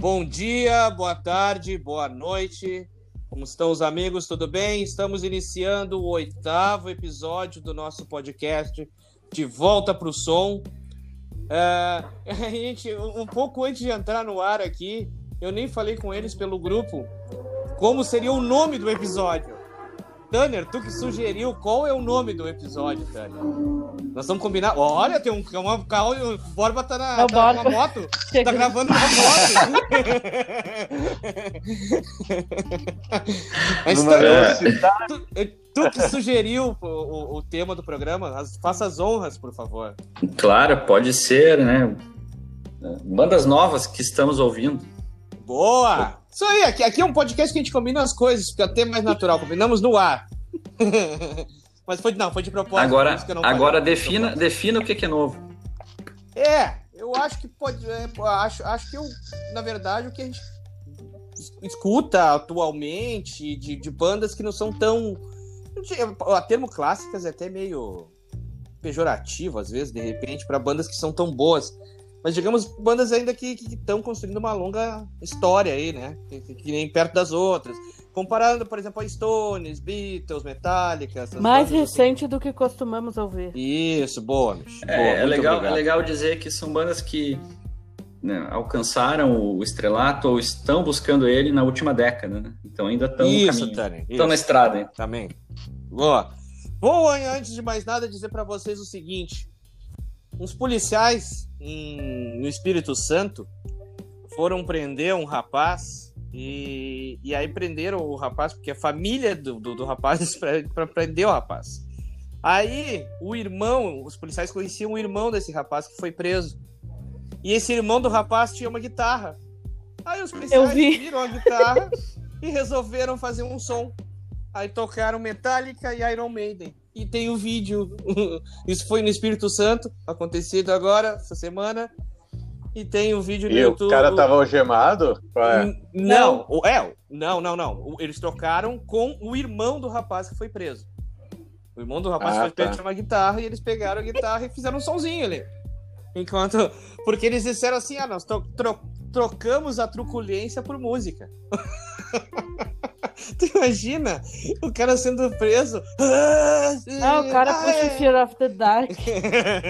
Bom dia, boa tarde, boa noite. Como estão os amigos? Tudo bem? Estamos iniciando o oitavo episódio do nosso podcast De Volta para o Som. É, a gente, um pouco antes de entrar no ar aqui, eu nem falei com eles pelo grupo como seria o nome do episódio. Tanner, tu que sugeriu qual é o nome do episódio, Tanner? Nós vamos combinar. Olha, tem um, uma carro, o Borba tá na, tá na moto. Tá gravando uma moto. Mas, Tanner, tu, tu, que sugeriu o, o, o, tema do programa, faça as honras, por favor. Claro, pode ser, né? Bandas novas que estamos ouvindo. Boa! Isso aí, aqui, aqui é um podcast que a gente combina as coisas, fica até mais natural. Combinamos no ar. Mas foi, não, foi de propósito. Agora, agora defina, defina o que é novo. É, eu acho que pode. É, acho, acho que eu, na verdade, o que a gente escuta atualmente de, de bandas que não são tão. O termo clássicas é até meio pejorativo, às vezes, de repente, para bandas que são tão boas. Mas digamos, bandas ainda que estão construindo uma longa história aí, né? Que, que, nem perto das outras. Comparando, por exemplo, a Stones, Beatles, Metallica. Mais assim. recente assim. do que costumamos ouvir. Isso, boa, bicho. É, boa, é, legal, é legal dizer que são bandas que né, alcançaram o estrelato ou estão buscando ele na última década, né? Então ainda estão Isso, Tânia. Estão na estrada. Hein? Também. Boa. Vou, antes de mais nada, dizer para vocês o seguinte. Uns policiais em, no Espírito Santo foram prender um rapaz e, e aí prenderam o rapaz, porque a família do, do, do rapaz para prender o rapaz. Aí o irmão, os policiais conheciam o irmão desse rapaz que foi preso. E esse irmão do rapaz tinha uma guitarra. Aí os policiais viram a guitarra e resolveram fazer um som. Aí tocaram Metallica e Iron Maiden e tem o vídeo. Isso foi no Espírito Santo, acontecido agora, essa semana. E tem o vídeo no e YouTube. o cara tava algemado? Não, não, é, não, não, não. Eles trocaram com o irmão do rapaz que foi preso. O irmão do rapaz ah, foi preso tá. uma guitarra e eles pegaram a guitarra e fizeram um somzinho ali. Enquanto. Porque eles disseram assim: ah, nós tro tro trocamos a truculência por música. tu imagina o cara sendo preso? Ah, o cara puxa Fear of the Dark.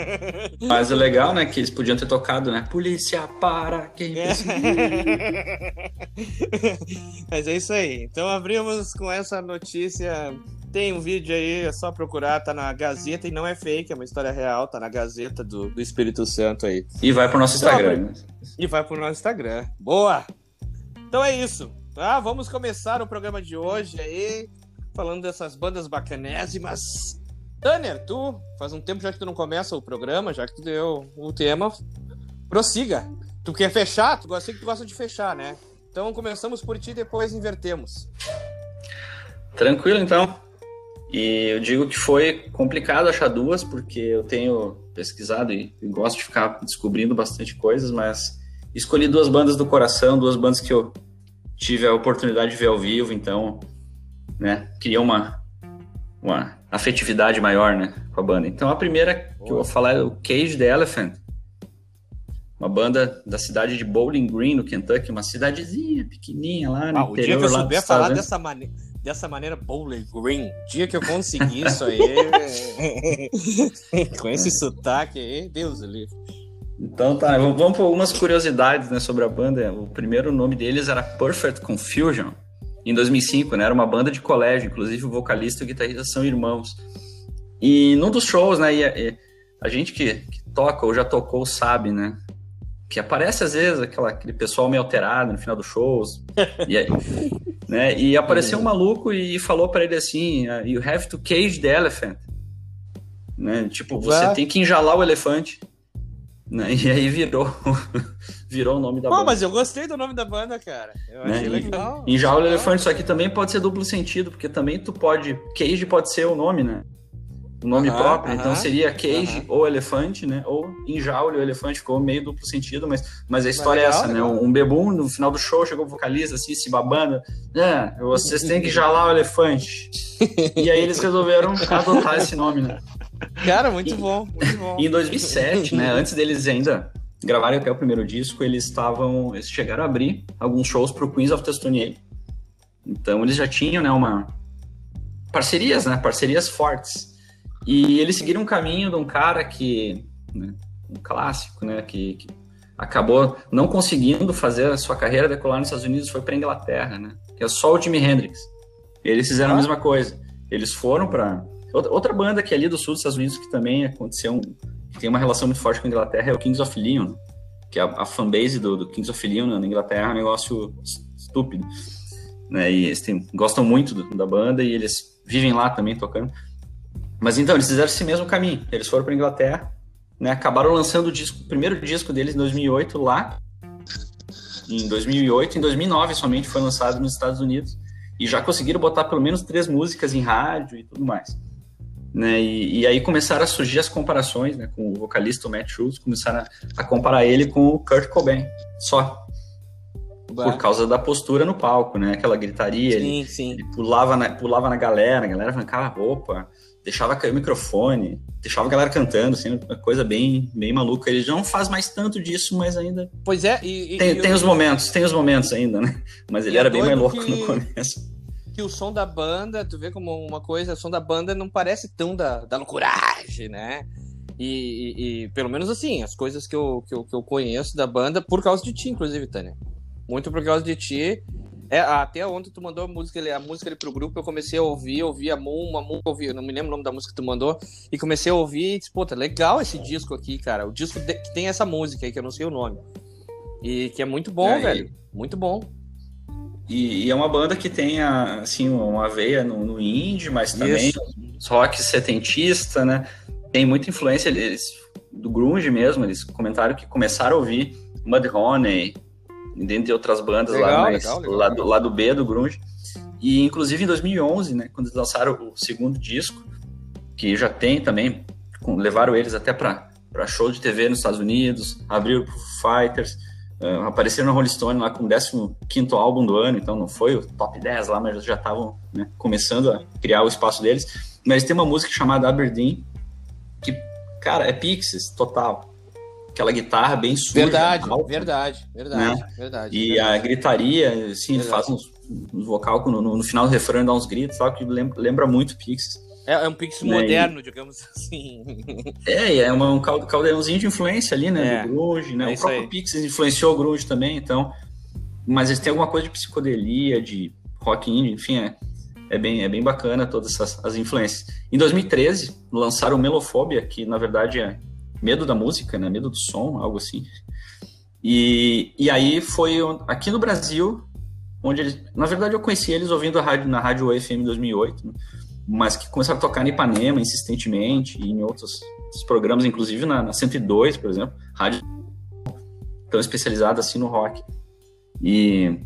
Mas o legal, né, que eles podiam ter tocado, né? Polícia para quem é. Mas é isso aí. Então abrimos com essa notícia tem um vídeo aí, é só procurar, tá na Gazeta e não é fake, é uma história real, tá na Gazeta do, do Espírito Santo aí. E vai pro nosso Instagram. Né? E vai pro nosso Instagram. Boa! Então é isso. Ah, vamos começar o programa de hoje aí, falando dessas bandas bacanésimas. Tanner, tu, faz um tempo já que tu não começa o programa, já que tu deu o tema, prossiga. Tu quer fechar? Tu gosta que tu gosta de fechar, né? Então começamos por ti e depois invertemos. Tranquilo, então. E eu digo que foi complicado achar duas, porque eu tenho pesquisado e, e, gosto de ficar descobrindo bastante coisas, mas escolhi duas bandas do coração, duas bandas que eu tive a oportunidade de ver ao vivo, então, né, criou uma, uma afetividade maior, né, com a banda. Então a primeira que eu vou falar é o Cage the Elephant, uma banda da cidade de Bowling Green, no Kentucky, uma cidadezinha pequenininha lá no ah, interior. O dia que eu souber falar dessa maneira dessa maneira Bowling Green. Dia que eu conseguir isso aí, com esse sotaque aí, Deus livre. Então tá, vamos para algumas curiosidades né, sobre a banda. O primeiro nome deles era Perfect Confusion, em 2005, né? Era uma banda de colégio, inclusive o vocalista e o guitarrista são irmãos. E num dos shows, né, e a, e a gente que, que, toca ou já tocou sabe, né? Que aparece às vezes aquela, aquele pessoal meio alterado no final dos shows. e aí, né? E apareceu um maluco e falou para ele assim: ah, You have to cage the elephant. Né? Tipo, você tem que enjalar o elefante. Né? E aí virou, virou o nome da Pô, banda. mas eu gostei do nome da banda, cara. Eu né? achei legal. Enjalar o elefante, só que também pode ser duplo sentido, porque também tu pode. Cage pode ser o nome, né? o nome próprio, então seria cage ou elefante, né? Ou enjaule o elefante, ficou meio duplo sentido, mas, mas a história mas legal, é essa, legal. né? Um bebum, no final do show, chegou o vocalista assim, se babando, é, vocês têm que jalar o elefante. e aí eles resolveram adotar esse nome, né? Cara, muito bom, muito bom. E em 2007, né? Antes deles ainda gravarem até o primeiro disco, eles estavam, eles chegaram a abrir alguns shows para o Queens of the Stone Age. Então eles já tinham, né, uma parcerias, né, parcerias fortes. E eles seguiram um caminho de um cara que, né, um clássico, né, que, que, acabou não conseguindo fazer a sua carreira decolar nos Estados Unidos, foi para Inglaterra, né, que é só o Jimi Hendrix. Eles fizeram ah. a mesma coisa. Eles foram para outra banda que é ali do sul dos Estados Unidos que também aconteceu, que tem uma relação muito forte com a Inglaterra é o Kings of Leon, que é a, a fanbase do, do, Kings of Leon na Inglaterra é um negócio estúpido. Né, e eles têm, gostam muito do, da banda e eles vivem lá também tocando. Mas então, eles fizeram esse mesmo caminho. Eles foram para Inglaterra, né, acabaram lançando o, disco, o primeiro disco deles em 2008 lá. Em 2008, em 2009 somente foi lançado nos Estados Unidos e já conseguiram botar pelo menos três músicas em rádio e tudo mais. Né? E, e, aí começaram a surgir as comparações né, com o vocalista o Matt Schultz, começaram a, a, comparar ele com o Kurt Cobain, só. Por causa da postura no palco, né? Aquela gritaria, sim, ele, sim. ele pulava, na, pulava na galera, a galera arrancava a roupa, deixava cair o microfone, deixava a galera cantando, assim, uma coisa bem, bem maluca. Ele não faz mais tanto disso, mas ainda. Pois é, e. e tem, tem os momentos, tem os momentos ainda, né? Mas ele era bem mais louco que... no começo que o som da banda, tu vê como uma coisa, o som da banda não parece tão da, da loucuragem, né? E, e, e, pelo menos assim, as coisas que eu, que, eu, que eu conheço da banda, por causa de ti, inclusive, Tânia. Muito por causa de ti. É, até ontem tu mandou a música, a música ali pro grupo, eu comecei a ouvir, ouvi a Moon, uma Moon, ouvi, não me lembro o nome da música que tu mandou, e comecei a ouvir e disse, pô, tá legal esse disco aqui, cara. O disco de, que tem essa música aí, que eu não sei o nome. E que é muito bom, é, velho. Muito bom. E, e, é uma banda que tem assim, uma veia no, no indie, mas também rock setentista, né? Tem muita influência eles, do grunge mesmo. Eles comentaram que começaram a ouvir Mudhoney, dentre outras bandas legal, lá, mais, legal, legal, lá, do, lá do B do grunge. E inclusive em 2011, né, quando eles lançaram o segundo disco, que já tem também, levaram eles até para show de TV nos Estados Unidos, abriram pro Fighters, Uh, apareceram na Rolling Stone lá com o 15 álbum do ano, então não foi o top 10 lá, mas já estavam né, começando a criar o espaço deles. Mas tem uma música chamada Aberdeen, que, cara, é Pixies total. Aquela guitarra bem suja. Verdade, alta, verdade, verdade, né? verdade. E verdade. a gritaria, assim, ele faz uns, uns vocal no, no, no, final do refrão dá uns gritos, sabe? Que lembra, lembra muito Pixies. É, é um Pix moderno, digamos assim. É, é uma, um caldeirãozinho de influência ali, né? É, do Grunge, né? É o próprio aí. Pix influenciou o Grunge também, então. Mas eles têm alguma coisa de psicodelia, de rock indie, enfim, é, é, bem, é bem bacana todas essas as influências. Em 2013, lançaram Melofobia, que na verdade é medo da música, né? Medo do som, algo assim. E, e aí foi aqui no Brasil, onde eles. Na verdade, eu conheci eles ouvindo a rádio, na Rádio UFM 2008. Mas que começaram a tocar em Ipanema insistentemente e em outros, outros programas, inclusive na, na 102, por exemplo, rádio tão especializada assim no rock. E,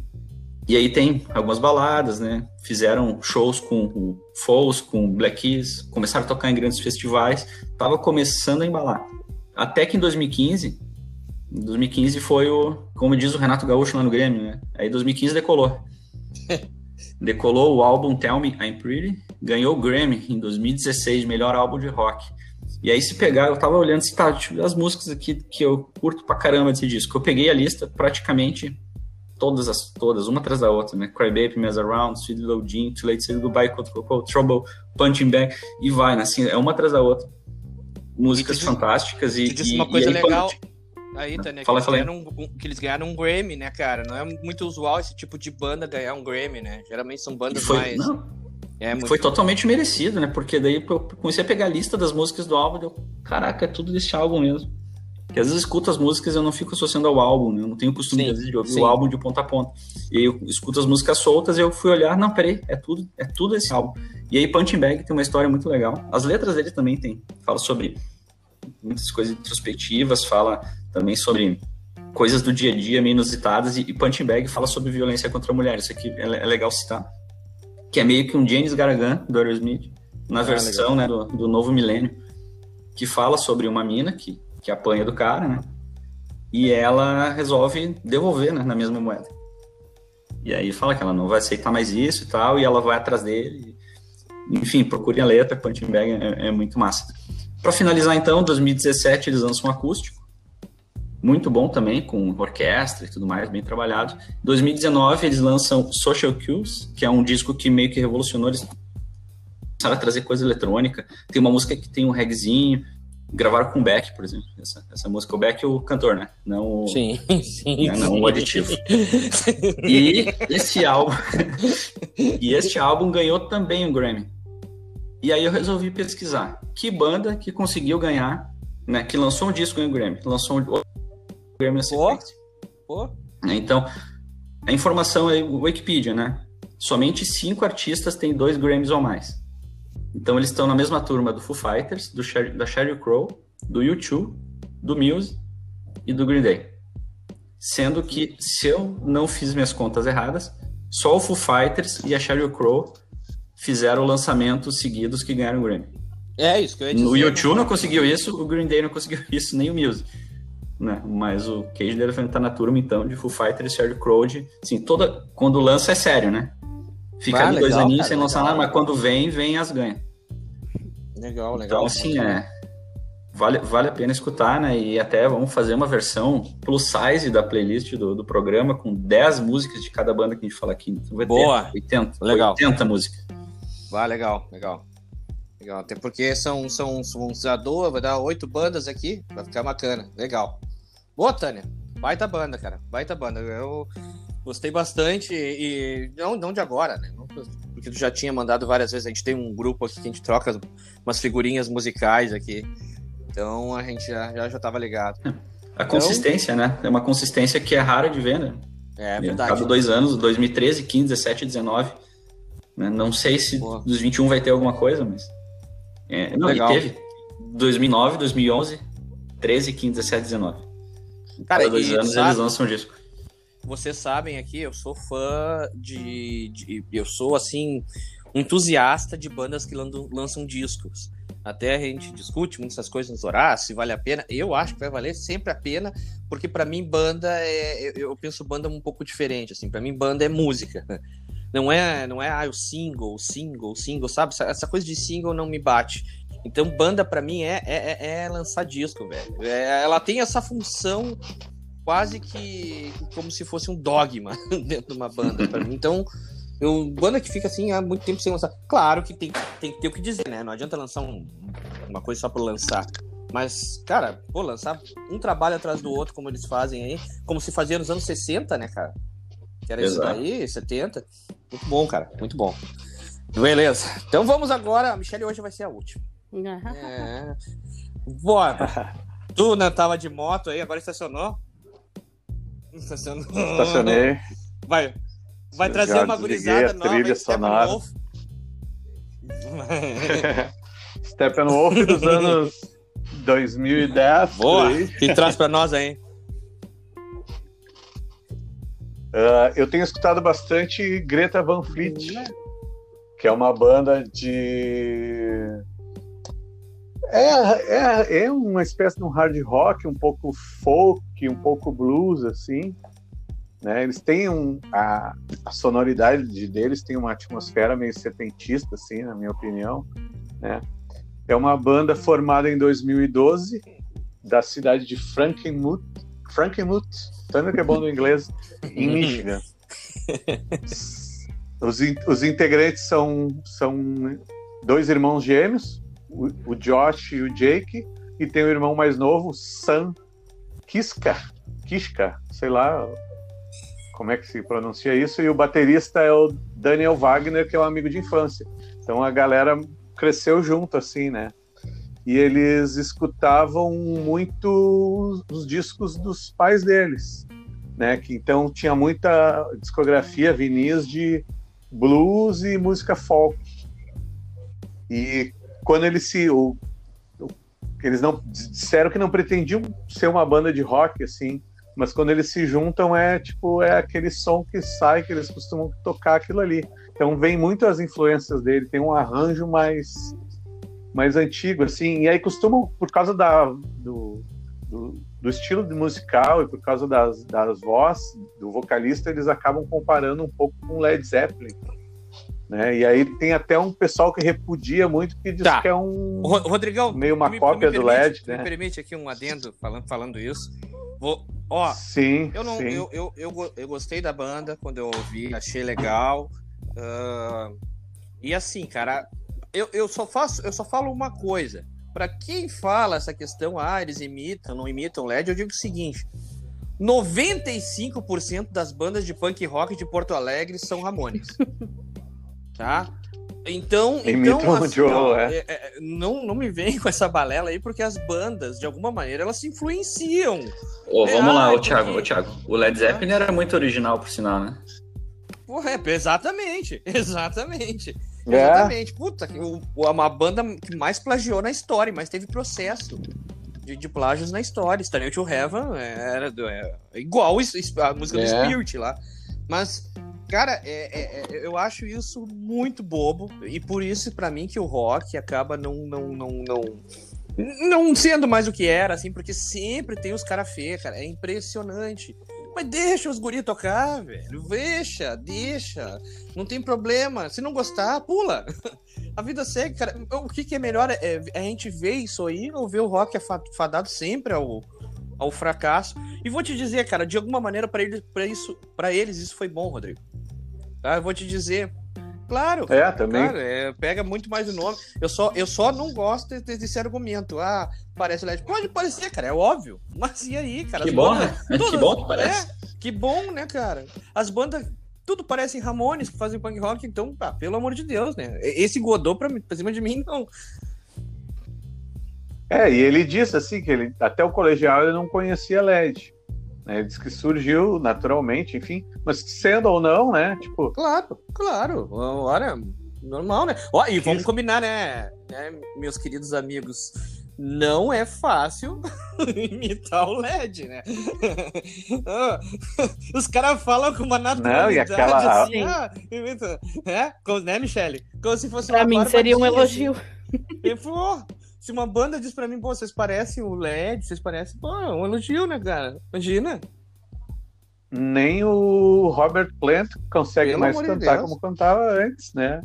e aí tem algumas baladas, né? Fizeram shows com o Foles, com o Black Keys, começaram a tocar em grandes festivais, tava começando a embalar. Até que em 2015, 2015 foi o, como diz o Renato Gaúcho lá no Grêmio, né? Aí 2015 decolou. decolou o álbum Tell Me I'm Pretty, ganhou o Grammy em 2016, melhor álbum de rock. E aí, se pegar, eu tava olhando se tá, tipo, as músicas aqui que eu curto pra caramba desse disco. Eu peguei a lista praticamente todas, as, todas, uma atrás da outra, né? Cry Baby, Mess Around, Sweet Jean, Too Late Say Goodbye, Cold Trouble, Punching Bag, e vai, né? Assim, é uma atrás da outra. Músicas e fantásticas e. disse uma coisa e aí, legal. Quando, Aí, Tânia, fala, que, eles ganharam um, que eles ganharam um Grammy, né, cara? Não é muito usual esse tipo de banda ganhar um Grammy, né? Geralmente são bandas foi, mais. Não. É. Foi totalmente merecido, né? Porque daí eu comecei a pegar a lista das músicas do álbum e eu, caraca, é tudo desse álbum mesmo. Porque às vezes eu escuto as músicas e eu não fico associando ao álbum, né? Eu não tenho costume sim, de ouvir sim. o álbum de ponta a ponta. E aí eu escuto as músicas soltas e eu fui olhar, não, peraí, é tudo, é tudo esse álbum. E aí Punching Bag tem uma história muito legal. As letras dele também tem, fala sobre muitas coisas introspectivas, fala também sobre coisas do dia a dia meio inusitadas, e, Punching Bag fala sobre violência contra a mulher. Isso aqui é, é legal citar. Que é meio que um James Gargan, do Aerosmith, na ah, versão né, do, do novo milênio, que fala sobre uma mina que, que apanha do cara, né? E ela resolve devolver né, na mesma moeda. E aí fala que ela não vai aceitar mais isso e tal, e ela vai atrás dele. Enfim, procurem a letra, Punching Bag é, é muito massa. Para finalizar, então, 2017 eles lançam um acústico, muito bom também, com orquestra e tudo mais, bem trabalhado. Em 2019, eles lançam Social Cues, que é um disco que meio que revolucionou, eles começaram a trazer coisa eletrônica. Tem uma música que tem um regzinho, gravaram com o Beck, por exemplo. Essa, essa música, o Beck é o cantor, né? Não o, sim, sim, né? não o aditivo. e esse álbum e este álbum ganhou também um Grammy. E aí eu resolvi pesquisar que banda que conseguiu ganhar, né? Que lançou um disco em Grammy, lançou um Grammy na sequência. Pô. Então, a informação é o Wikipedia, né? Somente cinco artistas têm dois Grammys ou mais. Então eles estão na mesma turma do Foo Fighters, do Sher da Sheryl Crow, do U2, do Muse e do Green Day. Sendo que, se eu não fiz minhas contas erradas, só o Foo Fighters e a Sheryl Crow fizeram lançamentos seguidos que ganharam o Grammy. É isso que eu ia dizer. O U2 não conseguiu isso, o Green Day não conseguiu isso, nem o Muse. Né? Mas o Cage deve estar na turma, então, de Foo Fighters e Sheryl Crow. Assim, toda, quando lança é sério, né? Fica ah, ali legal, dois aninhos cara, sem lançar legal. nada, mas quando vem, vem as ganha. Legal, legal. Então, assim, é, vale, vale a pena escutar, né? E até vamos fazer uma versão plus size da playlist do, do programa, com 10 músicas de cada banda que a gente fala aqui. Então vai Boa! Ter 80, legal. 80 músicas. Vai, legal, legal. Legal, até porque são, são, são já vai dar oito bandas aqui, vai ficar bacana. Legal. Boa, Tânia. Baita banda, cara. Baita banda. Eu gostei bastante e não, não de agora, né? Porque tu já tinha mandado várias vezes. A gente tem um grupo aqui que a gente troca umas figurinhas musicais aqui. Então a gente já, já, já tava ligado. A consistência, então, né? É uma consistência que é rara de ver, né? É verdade. Cada dois anos, 2013, 15, 17, 19. Né? Não sei se Boa. dos 21 vai ter alguma coisa, mas. É, não, Legal. teve. 2009, 2011, 13, 15, 17, 19. Cara, Cada dois anos sabe, eles lançam um disco. Vocês sabem aqui, eu sou fã de, de, Eu sou, assim, entusiasta de bandas que lançam discos. Até a gente discute muitas coisas nos horários, se vale a pena. Eu acho que vai valer sempre a pena, porque para mim banda é. Eu penso banda um pouco diferente, assim. para mim banda é música. Não é, não é ah, o single, single, single, sabe? Essa coisa de single não me bate. Então, banda para mim é, é, é, é, lançar disco, velho. É, ela tem essa função quase que como se fosse um dogma dentro de uma banda para mim. Então, eu, banda que fica assim há muito tempo sem lançar. Claro que tem, tem que ter o que dizer, né? Não adianta lançar um, uma coisa só por lançar. Mas, cara, pô, lançar um trabalho atrás do outro, como eles fazem aí, como se fazia nos anos 60, né, cara? Que era Exato. isso daí, 70. Muito bom, cara, muito bom. Beleza. Então vamos agora. A Michelle hoje vai ser a última. É. Bora. Tu não né, tava de moto aí, agora estacionou? Estacionou. Estacionei. Vai, vai trazer uma gurizada nova. Trilha sonora. Steppenwolf dos anos 2010. Boa! Que traz pra nós aí? Uh, eu tenho escutado bastante Greta Van Fleet, que é uma banda de é, é, é uma espécie de um hard rock, um pouco folk, um pouco blues, assim. Né? Eles têm um, a, a sonoridade deles tem uma atmosfera meio setentista, assim, na minha opinião. Né? É uma banda formada em 2012 da cidade de Frankenmuth, Frankenmuth, tanto que é bom no inglês, em Michigan. Os, os integrantes são, são dois irmãos gêmeos, o, Josh e o Jake, e tem o irmão mais novo, Sam Kiska, Kiska, sei lá como é que se pronuncia isso, e o baterista é o Daniel Wagner, que é um amigo de infância. Então a galera cresceu junto, assim, né? E eles escutavam muito os discos dos pais deles, né? Que então tinha muita discografia, vinis de blues e música folk. E quando eles se. Eles não disseram que não pretendiam ser uma banda de rock, assim, mas quando eles se juntam é tipo é aquele som que sai que eles costumam tocar aquilo ali. Então vem muito as influências dele, tem um arranjo mais mais antigo assim, e aí costumam por causa da do, do, do estilo musical e por causa das, das vozes do vocalista, eles acabam comparando um pouco com Led Zeppelin. Né? E aí tem até um pessoal que repudia muito que diz tá. que é um Rodrigão, meio uma me, cópia me permite, do LED. Né? Me permite aqui um adendo falando, falando isso. Vou, ó, sim, eu não, sim. eu, eu, eu, eu gostei da banda quando eu ouvi, achei legal. ah, e assim, cara, eu, eu só faço, eu só falo uma coisa. Pra quem fala essa questão, ah, eles imitam, não imitam LED, eu digo o seguinte: 95% das bandas de punk rock de Porto Alegre são Ramones. Tá? Então, então o assim, Joe, ó, é. é, é, não, não me vem com essa balela aí, porque as bandas, de alguma maneira, elas se influenciam. É, vamos lá, ah, ô Thiago, porque- ô Thiago. O Led Zeppelin era muito original, por sinal, né? Porra, é, exatamente, exatamente. É. Exatamente. Puta, que o- o- uma banda que mais plagiou na história, mas teve processo de, de plágios na história. Stanley to Heaven era é igual a música do É. Spirit lá. Mas, cara, é- é- é- eu acho isso muito bobo. E por isso, pra mim, que o rock acaba não, não, não, não, não sendo mais o que era, assim, porque sempre tem os cara feios, cara. É impressionante. Mas deixa os guri tocar, velho. Deixa, deixa. Não tem problema. Se não gostar, pula. A vida segue, cara. O que, que é melhor é, é a gente ver isso aí ou ver o rock fa- fadado sempre ao, ao fracasso. E vou te dizer, cara, de alguma maneira para eles, para isso, para eles isso foi bom, Rodrigo. Tá? Eu vou te dizer. Claro, É, também. Claro, é, pega muito mais o nome. Eu só, eu só não gosto desse, desse argumento. Ah, parece LED. Pode parecer, cara, é óbvio. Mas e aí, cara? Que bom, bandas- né? Que todas- bom que parece. É, que bom, né, cara? As bandas, tudo parecem Ramones que fazem punk rock, então, pá, pelo amor de Deus, né? Esse Godot pra, mim- pra cima de mim, não. É, e ele disse assim que ele até o colegial ele não conhecia LED. Né? Ele disse que surgiu naturalmente, enfim, mas sendo ou não, né? Tipo, Claro, claro. Olha, normal, né? Ó, e vamos combinar, né, né, meus queridos amigos? Não é fácil imitar o LED, né? Ah, Os caras falam com uma naturalidade aquela- assim, ah, imita, é? Como- né, Michele? Como se fosse Pra uma mim seria um elogio. assim. E, pô, se uma banda diz pra mim, pô, vocês parecem o LED, vocês parecem, pô, é um elogio, né, cara? Imagina. nem o Robert Plant consegue Pelo mais de cantar como cantava antes, né?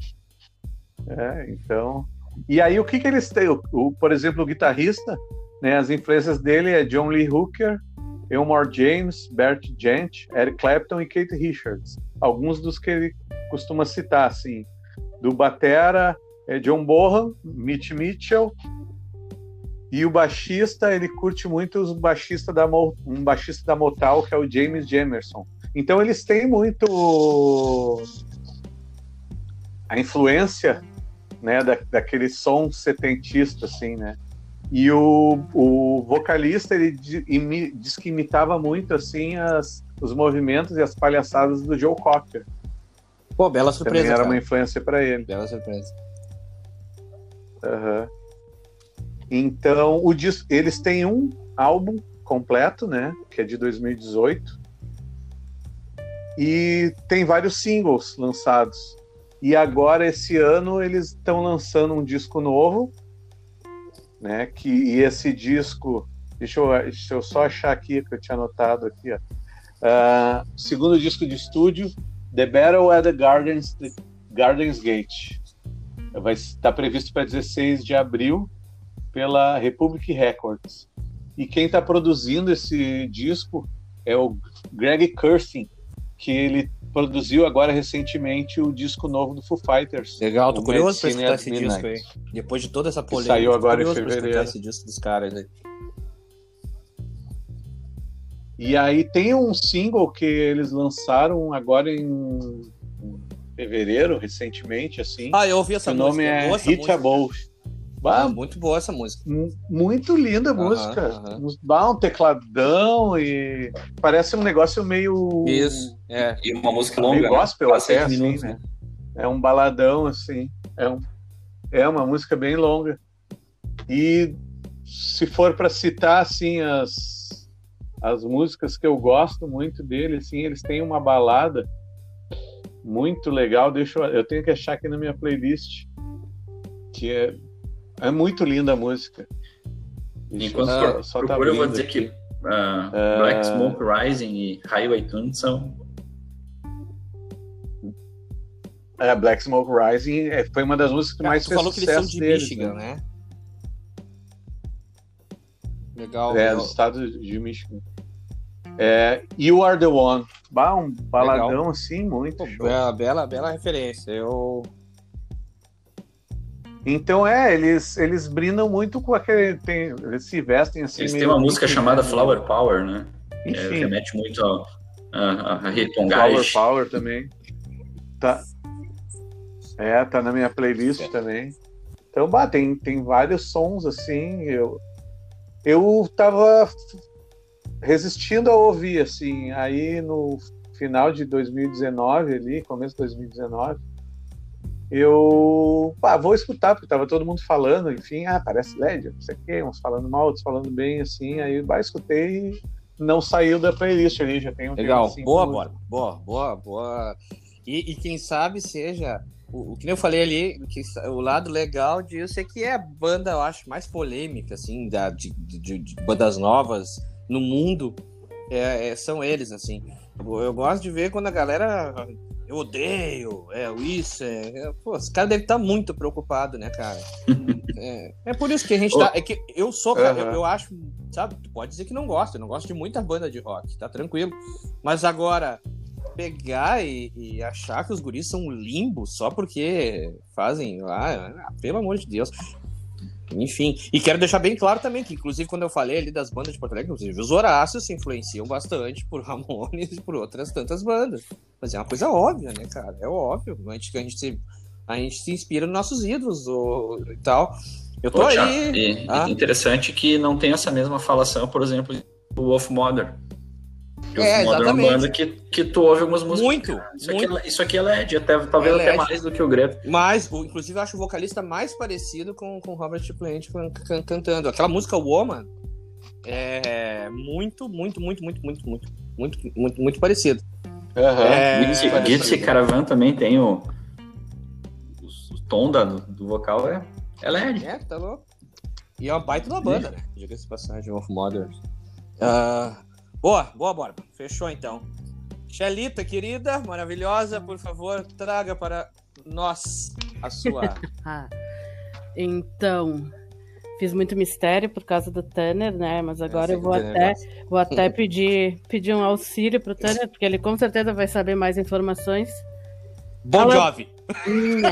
É, então. E aí o que que eles têm? O, o- por exemplo, o guitarrista, né? As influências dele é John Lee Hooker, Elmore James, Bert Gent, Eric Clapton e Kate Richards. Alguns dos que ele costuma citar, assim. Do batera é John Bonham, Mitch Mitchell. E o baixista, ele curte muito os baixistas da Mo- um baixista da Motown, que é o James Jamerson. Então eles têm muito a influência, né, da, daquele som setentista, assim, né? E o, o vocalista, ele imi- diz que imitava muito, assim, as, os movimentos e as palhaçadas do Joe Cocker. Pô, bela Também surpresa, era cara. uma influência para ele. Bela surpresa. Aham. Então, o dis- eles têm um álbum completo, né? Que é de 2018. E tem vários singles lançados. E agora, esse ano, eles estão lançando um disco novo, né? Que, e esse disco. Deixa eu, deixa eu só achar aqui que eu tinha anotado aqui, ó. Ah, segundo disco de estúdio, The Battle at the Gardens, the Gardens Gate. Vai estar previsto para 16 de abril pela Republic Records. E quem está produzindo esse disco é o Greg Kurstin, que ele produziu agora recentemente o disco novo do Foo Fighters. Legal, tô O curioso Medicine escutar esse Midnight. disco aí. Depois de toda essa polêmica. saiu agora em fevereiro. esse disco dos caras aí. E aí tem um single que eles lançaram agora em, fevereiro, recentemente, assim. Ah, eu ouvi essa o música. nome é Hit. Above. Ah, Bah, muito boa essa música. mu- muito linda a Aham, música. aham. Dá um tecladão e parece um negócio meio. Isso, é. E uma música Meio longa, né? gospel Quase até, seis assim, minutos, né? É um baladão, assim. É, um, é uma música bem longa. E se for para citar, assim, as, as músicas que eu gosto muito dele, assim, eles têm uma balada muito legal. Deixa eu, eu tenho que achar aqui na minha playlist. Que é, é muito linda a música. Deixa Enquanto eu eu só tá procuro, eu vou dizer aqui. que ah, Ah. Black Smoke Rising e Highway Tune são É, Black Smoke Rising é, foi uma das músicas que mais tu fez falou que eles são sucesso de deles, Michigan, né? né? Legal. É, legal. do estado de Michigan. É, You Are The One. Bah, um baladão Legal. assim, muito Pô, show. bela, bela, bela referência. Eu. Então é, eles, eles brindam muito com aquele. Tem, eles se vestem assim. Eles têm uma música chamada né? Flower Power, né? Que é- Enfim, remete muito ao- a, a, Flower. Power também. Tá. É, tá na minha playlist também. Então, bah, tem, tem vários sons assim. Eu, eu tava resistindo a ouvir, assim. Aí no final de 2019, ali, começo de 2019, eu pá, vou escutar, porque tava todo mundo falando, enfim, ah, parece LED, não sei o quê, uns falando mal, outros falando bem, assim. Aí bah, escutei e não saiu da playlist ali, já tem um tempo, Legal. assim, boa, com- Borba. Boa, boa, boa. E, e quem sabe seja. O, o que nem eu falei ali, que o lado legal disso é que é a banda, eu acho, mais polêmica, assim, da, de, de- de bandas novas no mundo. é- é- são eles, assim. Eu, eu gosto de ver quando a galera. Eu odeio, é o isso. É, é- pô, os caras devem estar muito preocupados, né, cara? é, é por isso que a gente tá. É que eu sou, cara, eu, Aham. eu acho, sabe, tu pode dizer que não gosta, eu não gosto de muita banda de rock, tá tranquilo. Mas agora, pegar e, e achar que os guris são limbo só porque fazem lá, ah, pelo amor de Deus. Enfim, e quero deixar bem claro também que, inclusive, quando eu falei ali das bandas de Porto Alegre, inclusive, os Horácios se influenciam bastante por Ramones e por outras tantas bandas. Mas é uma coisa óbvia, né, cara? É óbvio. A gente, a gente, se, a gente se inspira nos nossos ídolos ou, e tal. Eu tô Pô, aí. e- Ah. Interessante que não tem essa mesma falação, por exemplo, do Wolf Mother. É, é uma exatamente. banda que, que tu ouve algumas músicas. Muito, Isso, muito. Aqui, é- isso aqui é LED, até, talvez É até LED. mais do que o Greta. Mas, inclusive, eu acho o vocalista mais parecido com o Robert Plant can- can- cantando. Aquela música Woman é muito, muito, muito, muito, muito, muito, muito, muito, muito parecido. Aham. É, Gypsy parecido. Caravan também tem o, o, o tom da, do vocal é, é LED. É, tá louco. E é uma baita da banda, né? Diga-se passagem, of Modern. Ah, boa, boa, Borba. Fechou então. Xelita, querida, maravilhosa, por favor, traga para nós a sua. Ah, então, fiz muito mistério por causa do Tanner, né? Mas agora sei eu vou o Tanner até, vou até pedir, pedir um auxílio pro Tanner, porque ele com certeza vai saber mais informações. Jovi. Não.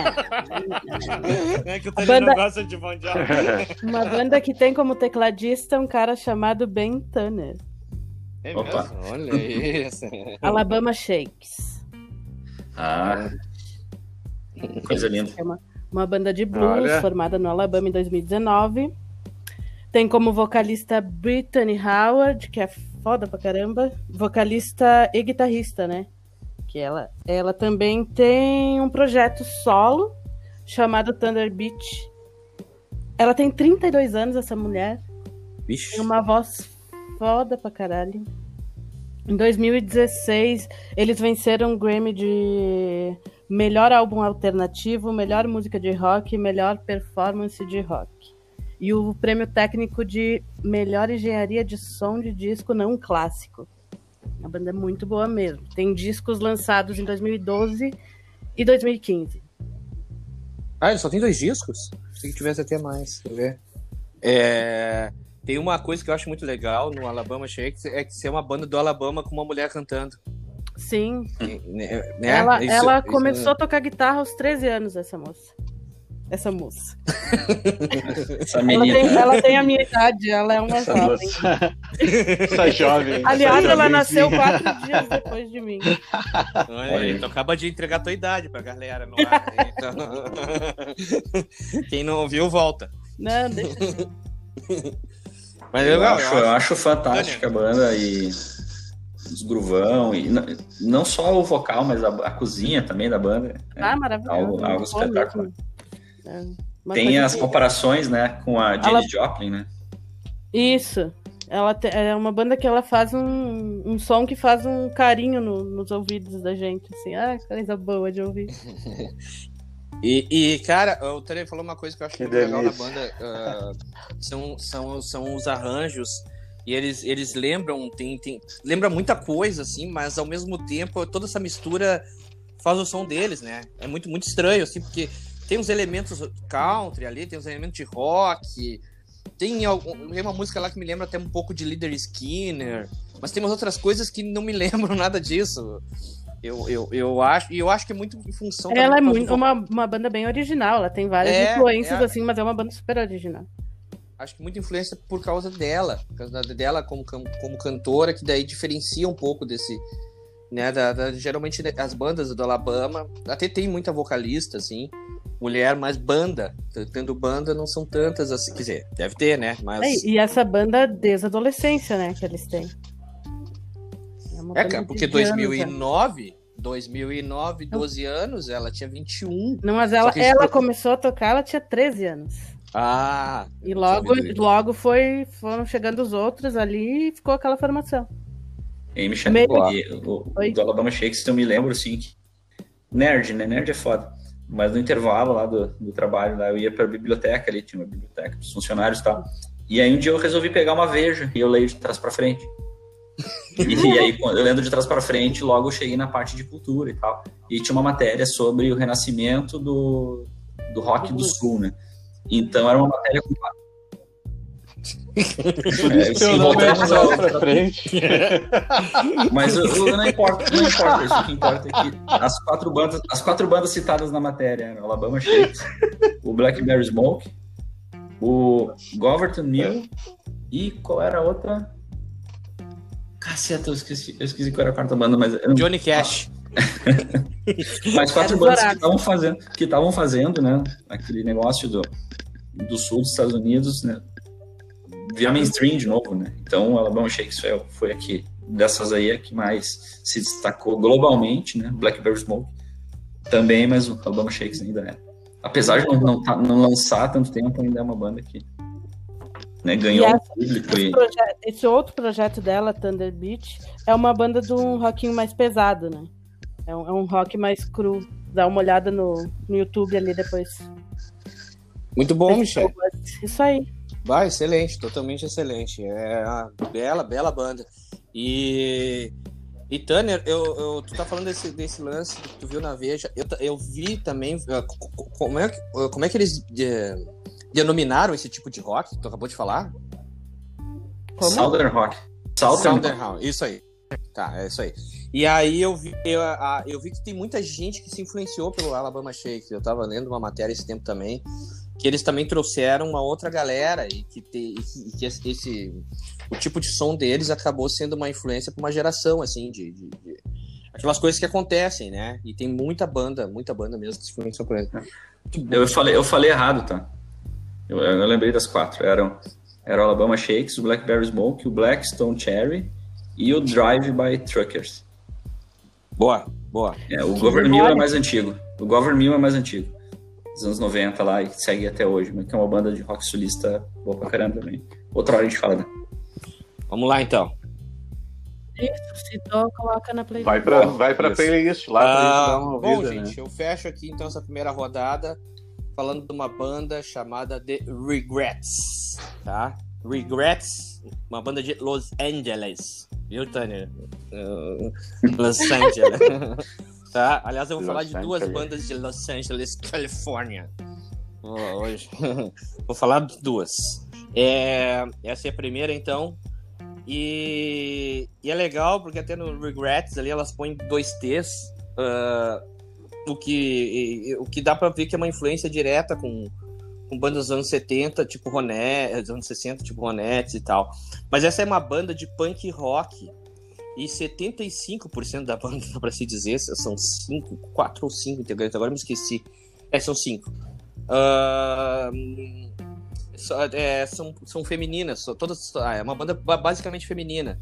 É que o Tânia banda- não gosta de Bon Jovi. Uma banda que tem como tecladista um cara chamado Ben Tanner. É Opa. mesmo? Olha isso. Alabama Shakes. Ah, coisa linda. É uma, uma banda de blues Olha. formada no Alabama em 2019. Tem como vocalista Brittany Howard, que é foda pra caramba. Vocalista e guitarrista, né? Que ela, ela também tem um projeto solo chamado Thunder Beach. Ela tem 32 anos, essa mulher. Vixe. Tem uma voz foda pra caralho. Em 2016, eles venceram o Grammy de melhor álbum alternativo, melhor música de rock e melhor performance de rock. E o prêmio técnico de melhor engenharia de som de disco não clássico. A banda é muito boa mesmo. Tem discos lançados em 2012 e 2015. Ah, ele só tem dois discos? Que tivesse até mais. Quer ver? É, Tem uma coisa que eu acho muito legal no Alabama Shakes é que ser uma banda do Alabama com uma mulher cantando. Sim, Né? né? ela, Isso- ela isso- começou a tocar guitarra aos 13 anos, essa moça. Essa moça. Essa Ela tem, ela tem a minha idade, ela é uma Essa, jovem. moça- essa jovem. Aliás, essa ela nasceu quatro dias depois de mim. Olha Olha então acaba de entregar a tua idade pra galera no ar. Então... Quem não ouviu, volta. Não, deixa. Mas Eu, legal, acho, eu acho fantástica a banda e os gruvão e não só o vocal, mas a, a cozinha também da banda. é Ah, maravilhoso. algo, algo espetacular. É, Tem as que- comparações, né, com a Janis Ela- Joplin, né? Isso. Ela te- é uma banda que ela faz um, um som que faz um carinho no- nos ouvidos da gente. Assim, ah, que coisa boa de ouvir. E, e, cara, o Tere falou uma coisa que eu acho Que muito legal na banda. ah, são, são, são os arranjos. E eles, eles lembram, tem, tem, lembra muita coisa, assim, mas ao mesmo tempo toda essa mistura faz o som deles, né? É muito, muito estranho, assim, porque tem uns elementos country ali, tem uns elementos de rock, tem, algum, tem uma música lá que me lembra até um pouco de Leader Skinner. Mas tem umas outras coisas que não me lembram nada disso. Eu, eu, eu acho, e eu acho que é muito em função Ela é muito uma, uma banda bem original, ela tem várias É, influências é. assim, mas é uma banda super original. acho que muita influência por causa dela, por causa dela como, como cantora, que daí diferencia um pouco desse, né, da, da- geralmente né, as bandas do Alabama, até tem muita vocalista, assim, mulher, mas banda, tendo banda não são tantas assim, quer dizer, deve ter, né, mas... É, e essa banda desde a adolescência, né, que eles têm. Uma É, cara, porque anos, né? 2009, 2009, 12 anos, ela tinha 21. Não, mas ela, ela isso- começou a tocar, ela tinha 13 anos. Ah, E logo, logo foi, foram chegando os outros ali e ficou aquela formação. E Michelle, Meio- e o, do Alabama Shakes, eu me lembro, assim, que... Nerd, né? Nerd é foda. Mas no intervalo lá do, do trabalho, lá, eu ia pra biblioteca ali, tinha uma biblioteca dos funcionários e tal. E aí um dia eu resolvi pegar uma Veja e eu leio de trás pra frente. E, aí, eu lendo de trás pra frente, logo eu cheguei na parte de cultura e tal. E tinha uma matéria sobre o renascimento do, do rock do sul, né? Então era uma matéria com Por É, isso que sim, eu não voltamos lembro ao- lá pra frente. Mas o- o- não importa, não importa. Isso o que importa é que as quatro bandas, as quatro bandas citadas na matéria eram o Alabama Shakes, o Blackberry Smoke, o Goverton Mill e qual era a outra? Caceta, eu esqueci, eu esqueci qual era a quarta banda, mas eram Johnny Cash. mais quatro Era bandas que estavam fazendo, que estavam fazendo, né? Aquele negócio do, do sul dos Estados Unidos, né? Via mainstream de novo, né? Então, o Alabama Shakes foi, aqui dessas aí a que mais se destacou globalmente, né? Blackberry Smoke também, mas o Alabama Shakes ainda é. Apesar de não, não, tá- não lançar há tanto tempo, ainda é uma banda que né, ganhou E um essa- público Esse, e proje- esse outro projeto dela, Thunder Beach, é uma banda de um rockinho mais pesado, né? É um, é um rock mais cru. Dá uma olhada no, no YouTube ali depois. Muito bom, Michel. Isso aí. Vai, excelente, totalmente excelente. É uma bela, bela banda. E, e Tanner, eu, eu- tu tá falando desse, desse lance que tu viu na Veja. Eu, eu vi também ah, co- co- como é, que- como é que eles eh, denominaram esse tipo de rock que tu acabou de falar? Como? Southern Rock. Southern, Southern Hound, isso aí. Tá, é isso aí. E aí eu vi, eu, a- eu vi que tem muita gente que se influenciou pelo Alabama Shakes. Eu tava lendo uma matéria esse tempo também, que eles também trouxeram uma outra galera e que, te, e que, e que esse, esse- o tipo de som deles acabou sendo uma influência para uma geração, assim, de, de- de- aquelas coisas que acontecem, né? E tem muita banda, muita banda mesmo que se influenciou por eles. Eu falei, eu falei errado, tá? Eu, eu lembrei das quatro. Eram, era o Alabama Shakes, o Blackberry Smoke, o Blackstone Cherry e o Drive by Truckers. Boa, boa. É, o Govern Mill é mais antigo. O Govern Mill é mais antigo. Dos anos 90 lá e segue até hoje, mas que é uma banda de rock sulista boa pra caramba também. Outra hora a gente fala, né? Vamos lá então. Isso, citou, coloca na playlist. Vai pra, vai pra Isso. playlist lá pra Ah, gente dar uma bom, ouvida, né? gente, eu fecho aqui então essa primeira rodada falando de uma banda chamada The Regrets, tá? Regrets, uma banda de Los Angeles, viu, Tânia? Uh, Los Angeles. tá? Aliás, eu vou falar Los de duas Angeles. bandas de Los Angeles, Califórnia. Hoje. vou falar de duas. É, essa é a primeira, então. E, e é legal porque até no Regrets ali elas põem dois T's, ah, o, que, o que dá pra ver que é uma influência direta com, com bandas dos anos 70, tipo Ronettes, dos anos 60, tipo Ronettes e tal. Mas essa é uma banda de punk rock e 75% da banda, pra se dizer, são cinco, quatro ou cinco integrantes, agora me esqueci. É, são cinco. Só- é, são, são femininas, todas, ah, é uma banda ba- basicamente feminina.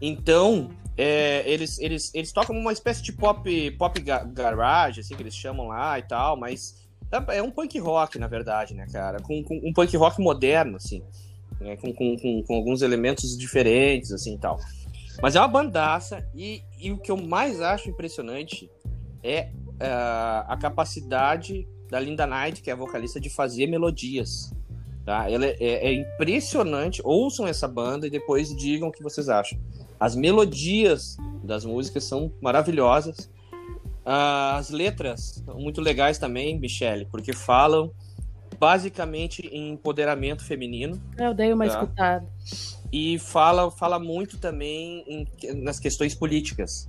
Então, é, eles, eles, eles tocam uma espécie de pop, pop ga- garage, assim, que eles chamam lá e tal, mas é um punk rock, na verdade, né, cara? Com, com um punk rock moderno, assim, né? com, com, com, alguns elementos diferentes, assim, e tal. Mas é uma bandaça, e, e o que eu mais acho impressionante é ah, a capacidade da Linda Knight, que é a vocalista, de fazer melodias. Tá? Ela é, é- é impressionante. Ouçam essa banda e depois digam o que vocês acham. As melodias das músicas são maravilhosas. Ah, As letras são muito legais também, Michele, porque falam basicamente em empoderamento feminino. Eu dei uma Tá. escutada. e fala, fala muito também em, nas questões políticas.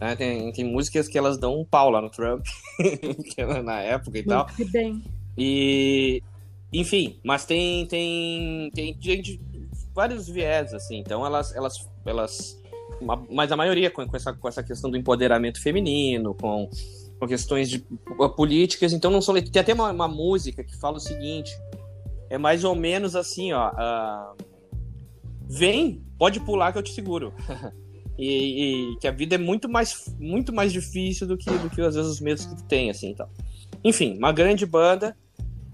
Né? Tem, tem músicas que elas dão um pau lá no Trump, na época e tal. Muito bem. E, enfim, mas tem, tem, tem gente vários viés, assim. Então elas, elas, elas, mas a maioria com, com, essa, com essa questão do empoderamento feminino, com, com questões de políticas. Então não são tem até uma, uma música que fala o seguinte, é mais ou menos assim, ó. Uh, vem, pode pular que eu te seguro. e, e, que a vida é muito mais, muito mais difícil do que, do que às vezes os medos que tu tem, assim, então. Enfim, uma grande banda.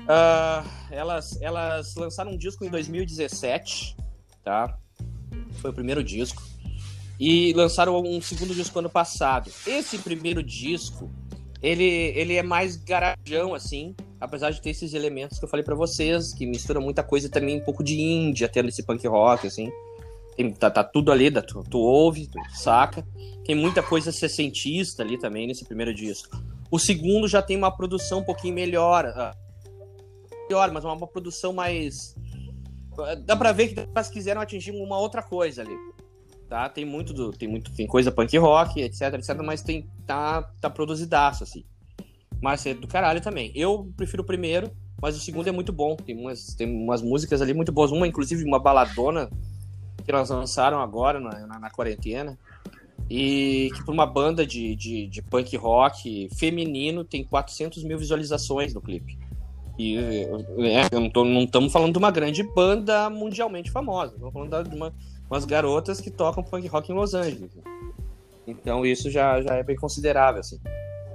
Uh, elas, elas lançaram um disco em 2017, tá? Foi o primeiro disco. E lançaram um segundo disco ano passado. Esse primeiro disco, ele, ele é mais garajão, assim, apesar de ter esses elementos que eu falei para vocês, que misturam muita coisa também, um pouco de índia, tendo esse punk rock, assim. Tem, tá, tá, tudo ali, tu, tu ouve, tu saca. Tem muita coisa sessentista ali também nesse primeiro disco. O segundo já tem uma produção um pouquinho melhor. Uh, melhor, mas uma, uma produção mais. Dá pra ver que elas quiseram atingir uma outra coisa ali. Tá? Tem muito do, tem muito tem coisa punk rock, etc, etc, mas tem tá tá produzidaço assim. Mas é do caralho também. Eu prefiro o primeiro, mas o segundo é muito bom. Tem umas, tem umas músicas ali muito boas. Uma, inclusive, uma baladona que elas lançaram agora na, na, na quarentena. E que para uma banda de, de, de, punk rock feminino tem 400 mil visualizações no clipe. E é, não estamos falando de uma grande banda mundialmente famosa. Estamos falando de uma, umas garotas que tocam punk rock em Los Angeles. Então isso já, já é bem considerável, assim.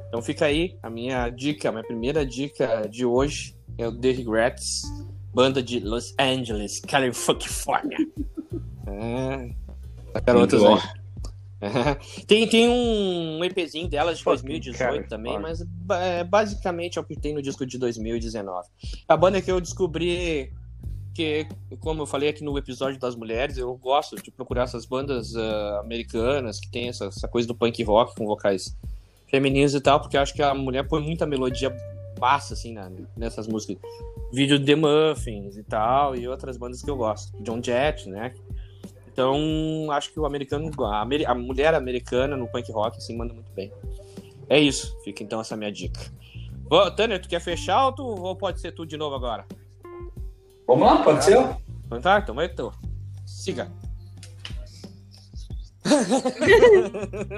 Então fica aí a minha dica, a minha primeira dica de hoje é o The Regrets, banda de Los Angeles, California. É, garotas aí. tem, tem um EPzinho delas de 2018 também, mas é, basicamente é o que tem no disco de 2019. A banda que eu descobri que, como eu falei aqui no episódio das mulheres, eu gosto de procurar essas bandas uh, americanas que tem essa, essa, coisa do punk rock com vocais femininos e tal, porque eu acho que a mulher põe muita melodia massa, assim, né, nessas músicas. Vídeo de The Muffins e tal, e outras bandas que eu gosto. John Jett, né? Então, acho que o americano, a, a mulher americana no punk rock, assim, manda muito bem. É isso. Fica então essa minha dica. Ô, Tânia, tu quer fechar ou, tu, ou pode ser tu de novo agora? Vamos lá, pode ser? Então tá, então vai tu. Siga.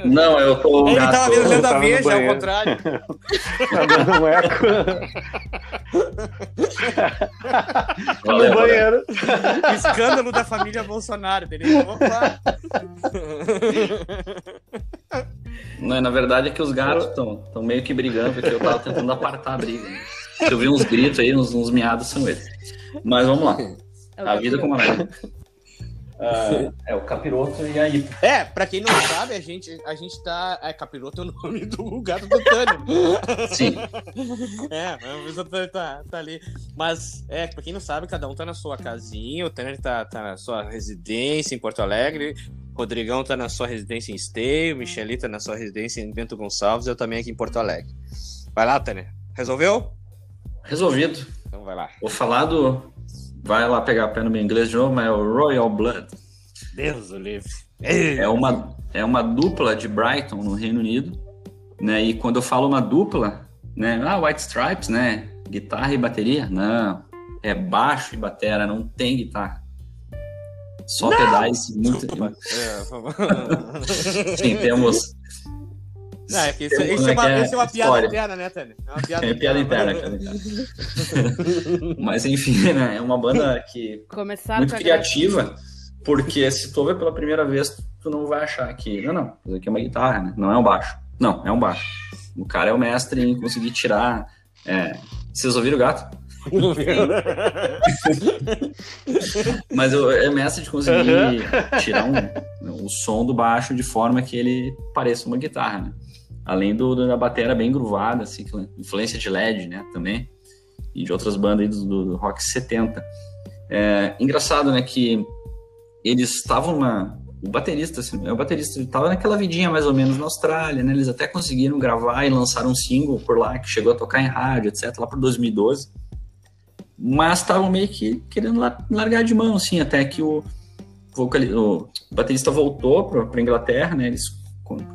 Não, eu tô. Ele tava vendo dentro da Veja, ao contrário. tá dando um eco. Valeu, no banheiro. Escândalo da família Bolsonaro, beleza? Opa! Não, na verdade é que os gatos estão meio que brigando, porque eu tava tentando apartar a briga. Né? Se eu vi uns gritos aí, uns, uns miados são eles. Mas vamos lá. A vida como ela é. Uh, é o capiroto e aí. É, pra quem não sabe, a gente, a gente tá. É, capiroto é o nome do gato do Tânio. Sim. É, a pessoa tá, tá, tá, ali. Mas, é, pra quem não sabe, cada um tá na sua casinha. O Tânio tá, tá na sua residência em Porto Alegre. O Rodrigão tá na sua residência em Esteio. O Michelita tá na sua residência em Bento Gonçalves. Eu também aqui em Porto Alegre. Vai lá, Tânia. Resolveu? Resolvido. Então vai lá. Vou falar do vai lá pegar a pé no meu inglês de novo, mas é o Royal Blood. Deus o livre. É uma, é uma dupla de Brighton, no Reino Unido. Né? E quando eu falo uma dupla, né? Ah, White Stripes, né? Guitarra e bateria? Não. É baixo e batera, não tem guitarra. Só não! pedais. Muito... É, Sim, temos não, é isso, isso, é, uma, isso é uma piada interna, né, Tânia? É uma piada, é piada interna, cara. Mas enfim, né? É uma banda que Começaram muito criativa, porque se tu ouve pela primeira vez, tu não vai achar que. Não, não, isso aqui é uma guitarra, né? Não é um baixo. Não, é um baixo. O cara é o mestre em conseguir tirar. É... Vocês ouviram o gato? Mas eu, é mestre de conseguir uhum. tirar um, o som do baixo de forma que ele pareça uma guitarra, né? Além do, da bateria bem gruvada, assim, influência de LED, né, também, e de outras bandas do, do, do rock 70. É, engraçado, né, que eles estavam na... O baterista, assim, o baterista estava naquela vidinha mais ou menos na Austrália, né, eles até conseguiram gravar e lançar um single por lá, que chegou a tocar em rádio, etc, lá por 2012. Mas estavam meio que querendo largar de mão, assim, até que o, o baterista voltou para Inglaterra, né? Eles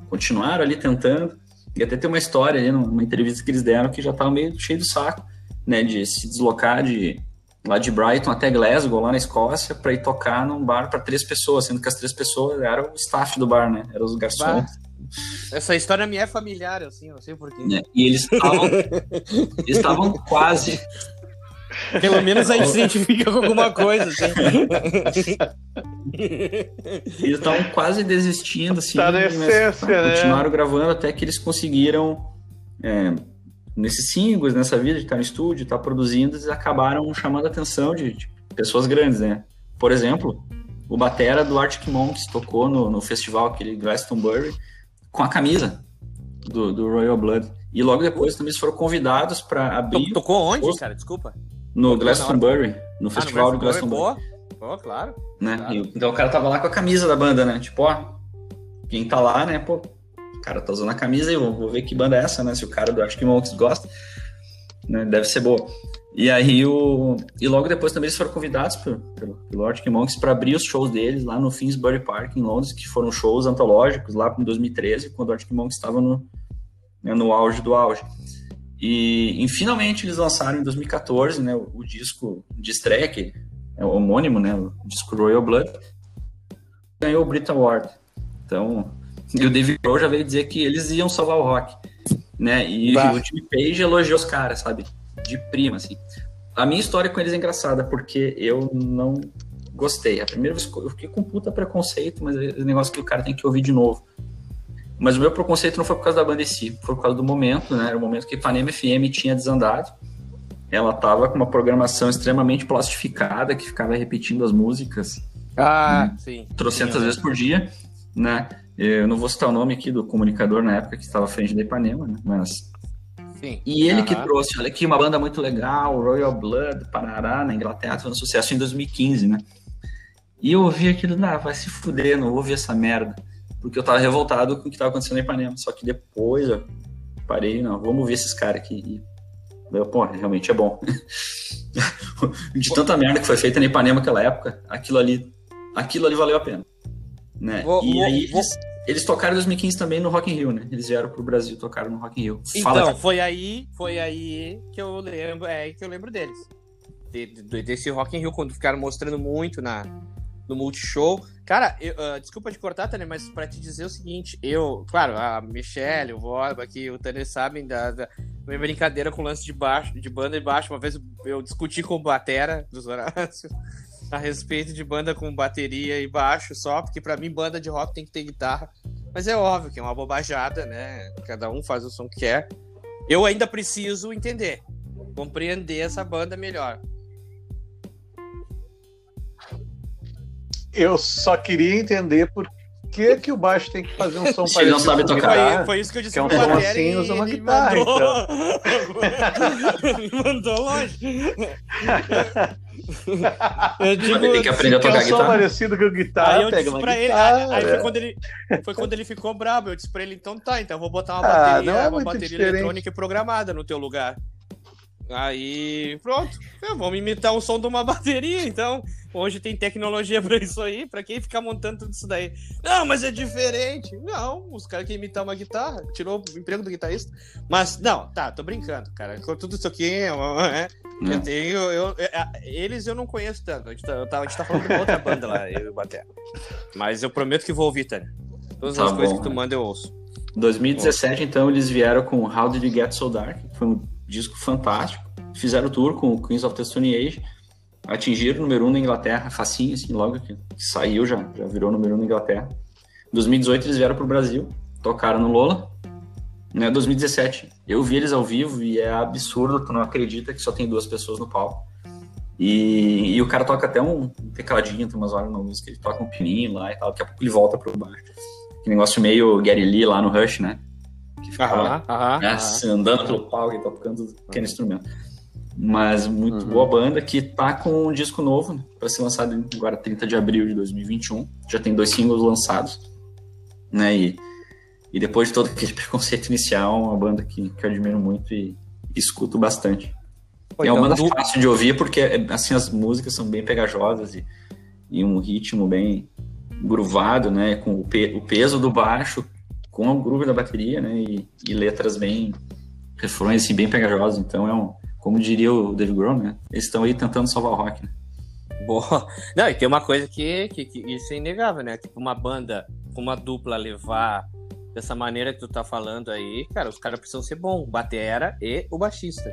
continuaram ali tentando. E até tem uma história ali, numa entrevista que eles deram, que já estava meio cheio do saco, né? De se deslocar de lá de Brighton até Glasgow, lá na Escócia, para ir tocar num bar para três pessoas, sendo que as três pessoas eram o staff do bar, né? Eram os garçons. Essa história me é familiar, assim, não sei porquê. É, e eles estavam quase. Pelo menos a gente se identifica com alguma coisa, assim. Eles estavam quase desistindo, assim. Tá na essência, né? Continuaram gravando até que eles conseguiram. É, nesses singles, nessa vida de estar no estúdio, estar produzindo, eles acabaram chamando a atenção de, de, pessoas grandes, né? Por exemplo, o batera do Arctic Monkeys tocou no, no festival, aquele Glastonbury, com a camisa do, do Royal Blood. E logo depois também eles foram convidados para abrir. Tocou onde, cara? Desculpa. No Glastonbury, no festival ah, no do Glastonbury. Pô, claro. Né? claro. E, então o cara tava lá com a camisa da banda, né? Tipo, ó, quem tá lá, né? Pô, o cara tá usando a camisa e eu vou ver que banda é essa, né? Se o cara do Arctic Monkeys gosta, né? Deve ser boa. E aí o e logo depois também eles foram convidados pelo, pelo, pelo Arctic Monkeys para abrir os shows deles lá no Finsbury Park em Londres, que foram shows antológicos lá em 2013, quando o Arctic Monkeys estava no né, no auge do auge. E, e, finalmente eles lançaram em 2014, né, o, o, disco de estreia que é o homônimo, né, o disco Royal Blood, ganhou o Brit Award. Então, e o David Grohl já veio dizer que eles iam salvar o rock, né? E bah. o Jimmy Page elogiou os caras, sabe? De prima, assim. A minha história com eles é engraçada, porque eu não gostei. A primeira vez eu fiquei com puta preconceito, mas é um negócio que o cara tem que ouvir de novo. Mas o meu preconceito não foi por causa da banda em si, foi por causa do momento, né? Era o momento que Ipanema FM tinha desandado. Ela tava com uma programação extremamente plastificada, que ficava repetindo as músicas. Ah, né? sim. Trocentas vezes por dia, né? Eu não vou citar o nome aqui do comunicador na época que estava à frente da Ipanema, né? Mas. Sim. E ele que trouxe, olha aqui, uma banda muito legal, Royal Blood, Parará, na Inglaterra, foi um sucesso em 2015, né? E eu ouvi aquilo, não, vai se fuder, não ouvi essa merda. Porque eu tava revoltado com o que tava acontecendo na Ipanema. Só que depois eu parei, não, vamos ver esses caras aqui. E eu, pô, realmente é bom. De tanta merda que foi feita na Ipanema naquela época, aquilo ali, aquilo ali valeu a pena. Né? Vou, e vou, aí vou... eles, eles, tocaram em 2015 também no Rock in Rio, né? Eles vieram pro Brasil, tocaram no Rock in Rio. Fala então, foi aí, foi aí que eu lembro, é que eu lembro deles. De, de, desse Rock in Rio, quando ficaram mostrando muito na, no Multishow. Cara, eu, uh, desculpa te cortar, Tânia, mas para te dizer o seguinte, eu, claro, a Michelle, o Borba aqui, o Tânia sabem da, da minha brincadeira com lance de baixo, de banda e baixo. Uma vez eu discuti com o Batera dos Horácios a respeito de banda com bateria e baixo só, porque para mim banda de rock tem que ter guitarra. Mas é óbvio que é uma bobajada, né? Cada um faz o som que quer. Eu ainda preciso entender, compreender essa banda melhor. Eu só queria entender por que, que o baixo tem que fazer um som parecido. não sabe tocar. Foi, foi, isso que eu disse que é um som assim, usa uma guitarra. Mandou... Então. mandou longe. Eu digo, ele tem que aprender a tocar é um guitarra. parecido com guitarra, aí eu pega disse pra guitarra. ele, aí, aí é. foi, quando ele, foi quando ele ficou bravo. Eu disse pra ele, então tá, então eu vou botar uma Ah, bateria, não é uma bateria diferente. eletrônica programada no teu lugar. Aí, pronto. Vamos imitar o som de uma bateria, então. Hoje tem tecnologia pra isso aí, pra quem ficar montando tudo isso daí. Não, mas é diferente. Não, os caras querem imitar uma guitarra, tirou o emprego do guitarrista. Mas, não, tá, tô brincando, cara. Com tudo isso aqui, é, é, Né? eu tenho. Eu, é, eles eu não conheço tanto. A gente tá, a gente tá falando de uma outra banda lá, eu e o Baté. Mas eu prometo que vou ouvir, Tânia. Todas Tá as coisas bom, que tu manda eu ouço. 2017, então, eles vieram com How Did You Get So Dark, que foi um disco fantástico. Fizeram o tour com o Queens of the Stone Age, atingiram o número 1 um na Inglaterra, facinho, assim, logo que saiu já, já virou número 1 um na Inglaterra. Em 2018 eles vieram pro Brasil, tocaram no Lola. Né, 2017, eu vi eles ao vivo e é absurdo, tu não acredita que só tem duas pessoas no palco. E, e o cara toca até um tecladinho, tem umas horas na música, ele toca um pininho lá e tal, daqui a pouco ele volta pro baixo. Que negócio meio Gary Lee lá no Rush, né? Que ficava né, andando pelo palco e tocando é instrumento. Mas muito boa banda que tá com um disco novo né, para ser lançado agora 30 de abril de 2021. Já tem dois singles lançados, né? E, e depois de todo aquele preconceito inicial, é uma banda que, que eu admiro muito e, e escuto bastante. Pô, é uma então, banda du- fácil de ouvir porque assim as músicas são bem pegajosas e, e um ritmo bem gruvado, né? Com o, pe o peso do baixo, com o groove da bateria, né? E, e letras bem refrões assim, bem pegajosos. Então é um, como diria o Dave Grohl, né? Eles estão aí tentando salvar o rock, né? Boa. Não, e tem uma coisa que, que, que isso é inegável, né? Tipo, uma banda, uma dupla levar dessa maneira que tu tá falando aí, cara, os caras precisam ser bom, batera e o baixista.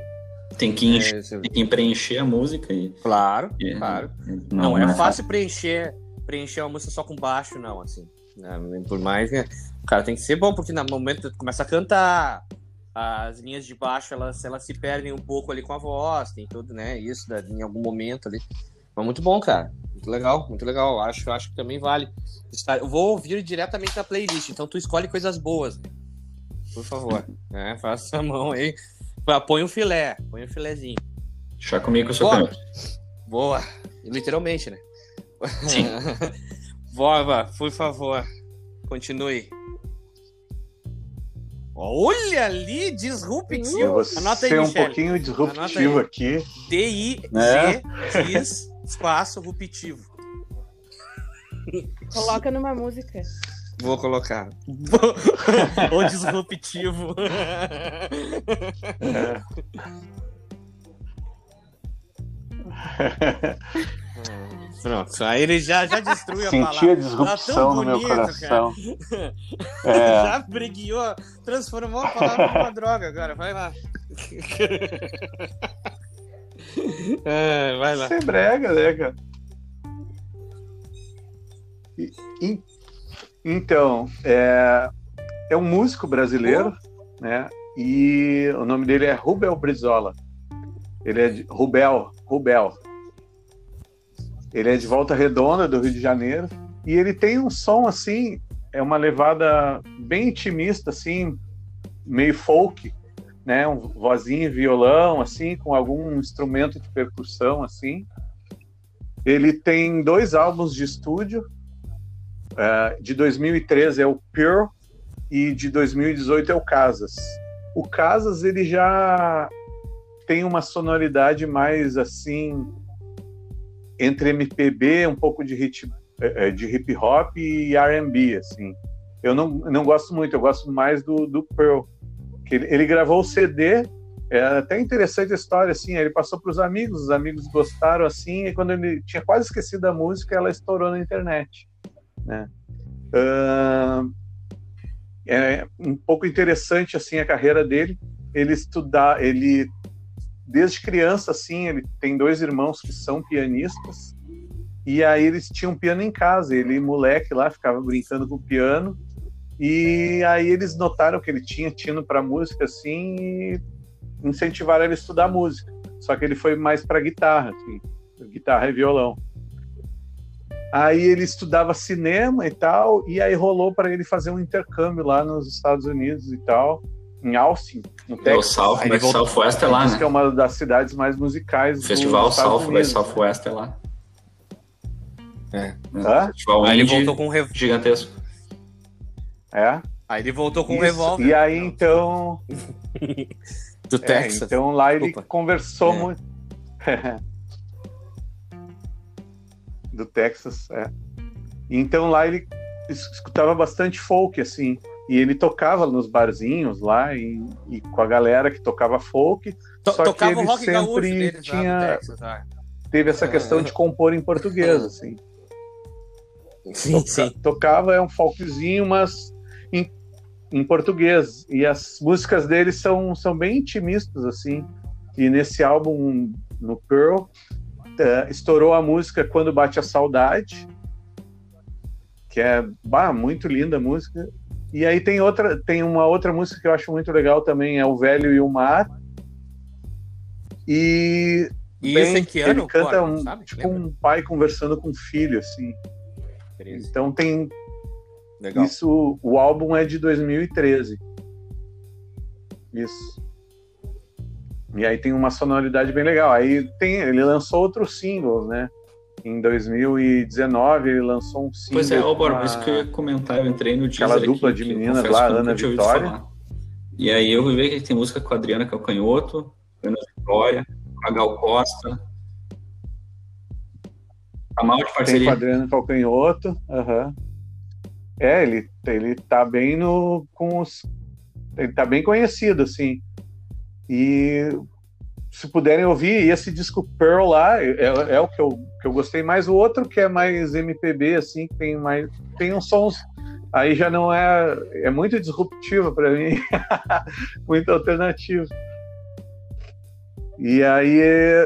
Tem que, encher, é, tem que preencher a música e. Claro, é, claro. Não, não é, é fácil preencher, preencher uma música só com baixo, não, assim. Né? Por mais que. O cara tem que ser bom, porque no momento que tu começa a cantar, as linhas de baixo elas, elas se perdem um pouco ali com a voz, tem tudo, né? Isso da, em algum momento ali. Mas muito bom, cara. Muito legal, muito legal. Acho, acho que também vale. Eu vou ouvir diretamente na playlist, então tu escolhe coisas boas. Né? Por favor. É, faça a mão aí. Põe um filé, põe um filézinho. Chá comigo, seu Boa. Boa. Literalmente, né? Sim. Borba, por favor, continue. Olha ali, disruptivo. Eu vou Anota aí, um pouquinho disruptivo aqui. D-I-G, né? espaço, ruptivo. Coloca numa música. Vou colocar. o disruptivo. É. Pronto, aí ele já, já destruiu a palavra. Disrupção tá bonito, no meu coração. É. Já breguiou, transformou a palavra numa droga agora, vai lá. É, vai lá. Você é brega, né, cara? E, e, então, é, é um músico brasileiro, oh. né? E o nome dele é Rubel Brizola. Ele é de Rubel, Rubel. Ele é de Volta Redonda, do Rio de Janeiro, e ele tem um som assim, é uma levada bem intimista, assim, meio folk, né? Um vozinho violão, assim, com algum instrumento de percussão, assim. Ele tem dois álbuns de estúdio. Uh, de 2013 é o Pure e de 2018 é o Casas. O Casas ele já tem uma sonoridade mais assim entre MPB, um pouco de hip, é, é, de hip hop e R&B, assim. Eu não, não gosto muito, eu gosto mais do, do Pearl. Que ele, ele gravou o CD, é até interessante a história, assim, ele passou para os amigos, os amigos gostaram, assim, e quando ele tinha quase esquecido a música, ela estourou na internet, né? Uh, é um pouco interessante, assim, a carreira dele, ele estudar, ele desde criança, assim, ele tem dois irmãos que são pianistas, e aí eles tinham piano em casa, ele, moleque lá, ficava brincando com o piano, e aí eles notaram que ele tinha tino para música, assim, e incentivaram ele a estudar música. Só que ele foi mais para guitarra, assim, guitarra e violão. Aí ele estudava cinema e tal, e aí rolou para ele fazer um intercâmbio lá nos Estados Unidos e tal em Austin, no é, Texas. O South by Southwest é lá, né? que é uma das cidades mais musicais o Festival South by Southwest é lá. É. Hã? Festival aí ele voltou com um rev... gigantesco. É? Aí ele voltou com Isso. um revólver. E aí, então... Do é, Texas. Então lá ele Opa. conversou é. muito... Do Texas, é. Então lá ele escutava bastante folk, assim e ele tocava nos barzinhos lá e, e com a galera que tocava folk. To só que ele sempre tinha Texas, ah. teve essa questão de compor em português, assim. Sim, Toca, sim. Tocava é um folkzinho, mas em, em português. E as músicas dele são, são bem intimistas, assim. E nesse álbum, no Pearl, uh, estourou a música Quando Bate a Saudade, que é bah, muito linda a música. E aí tem outra, tem uma outra música que eu acho muito legal também, é O Velho e o Mar. E, e bem, que ano, ele canta um, tipo Lembra? um pai conversando com um filho, assim. Então tem legal. isso. O álbum é de 2013. Isso. E aí tem uma sonoridade bem legal. Aí tem, ele lançou outros singles, né? Em 2019 ele lançou um single. Pois é, ô Borba, isso que eu ia comentar, eu entrei no Aquela dupla aqui, de meninas lá, Ana Vitória. E aí eu vi ver que tem música com a Adriana Calcanhoto, Ana Vitória, a Gal Costa. Tá mal de tem parceria. com o Adriano Calcanhoto. aham. É, ele, ele tá bem no. com os. Ele tá bem conhecido, assim. E se puderem ouvir, esse disco Pearl lá é, é o que eu, que eu gostei mais. O outro que é mais MPB, assim, que tem mais. Tem uns sons. Aí já não é. É muito disruptivo para mim. muito alternativo. E aí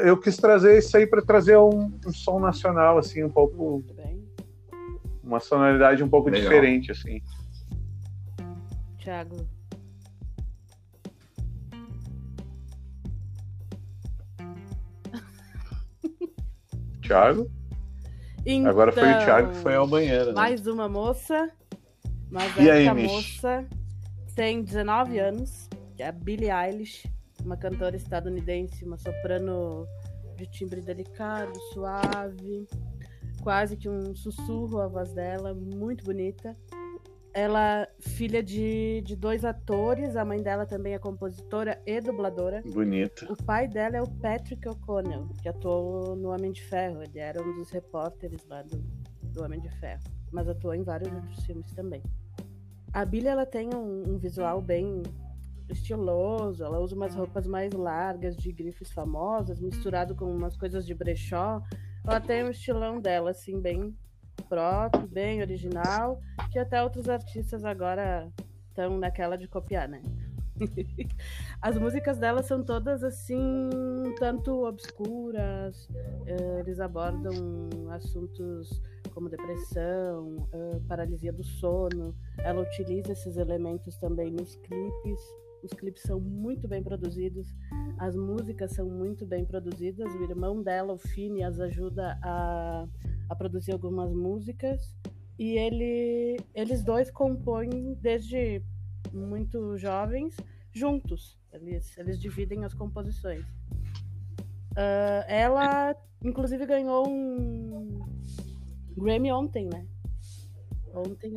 eu quis trazer isso aí para trazer um, um som nacional, assim, um pouco. Muito bem. Uma sonoridade um pouco Legal. diferente, assim. Thiago. Thiago? Então, Agora foi o Thiago que foi ao banheiro. Né? Mais uma moça. Mas E aí, Mish? moça tem 19 anos, que é a Billie Eilish, uma cantora estadunidense, uma soprano de timbre delicado, suave, quase que um sussurro a voz dela, muito bonita. Ela, filha de, de dois atores, a mãe dela também é compositora e dubladora. Bonito. O pai dela é o Patrick O'Connell, que atuou no Homem de Ferro. Ele era um dos repórteres lá do, do Homem de Ferro, mas atuou em vários outros filmes também. A Billie ela tem um, um visual bem estiloso, ela usa umas roupas mais largas de grifes famosas, misturado com umas coisas de brechó. Ela tem um estilão dela assim bem próprio, bem original, que até outros artistas agora estão naquela de copiar, né? As músicas dela são todas assim, tanto obscuras. eh, eles abordam assuntos como depressão, eh, paralisia do sono. Ela utiliza esses elementos também nos clipes. Os clipes são muito bem produzidos, as músicas são muito bem produzidas. O irmão dela, o Fini, as ajuda a, a produzir algumas músicas. E ele, eles dois compõem desde muito jovens juntos. Eles, eles dividem as composições. Ah, ela, inclusive, ganhou um Grammy ontem, né? Ontem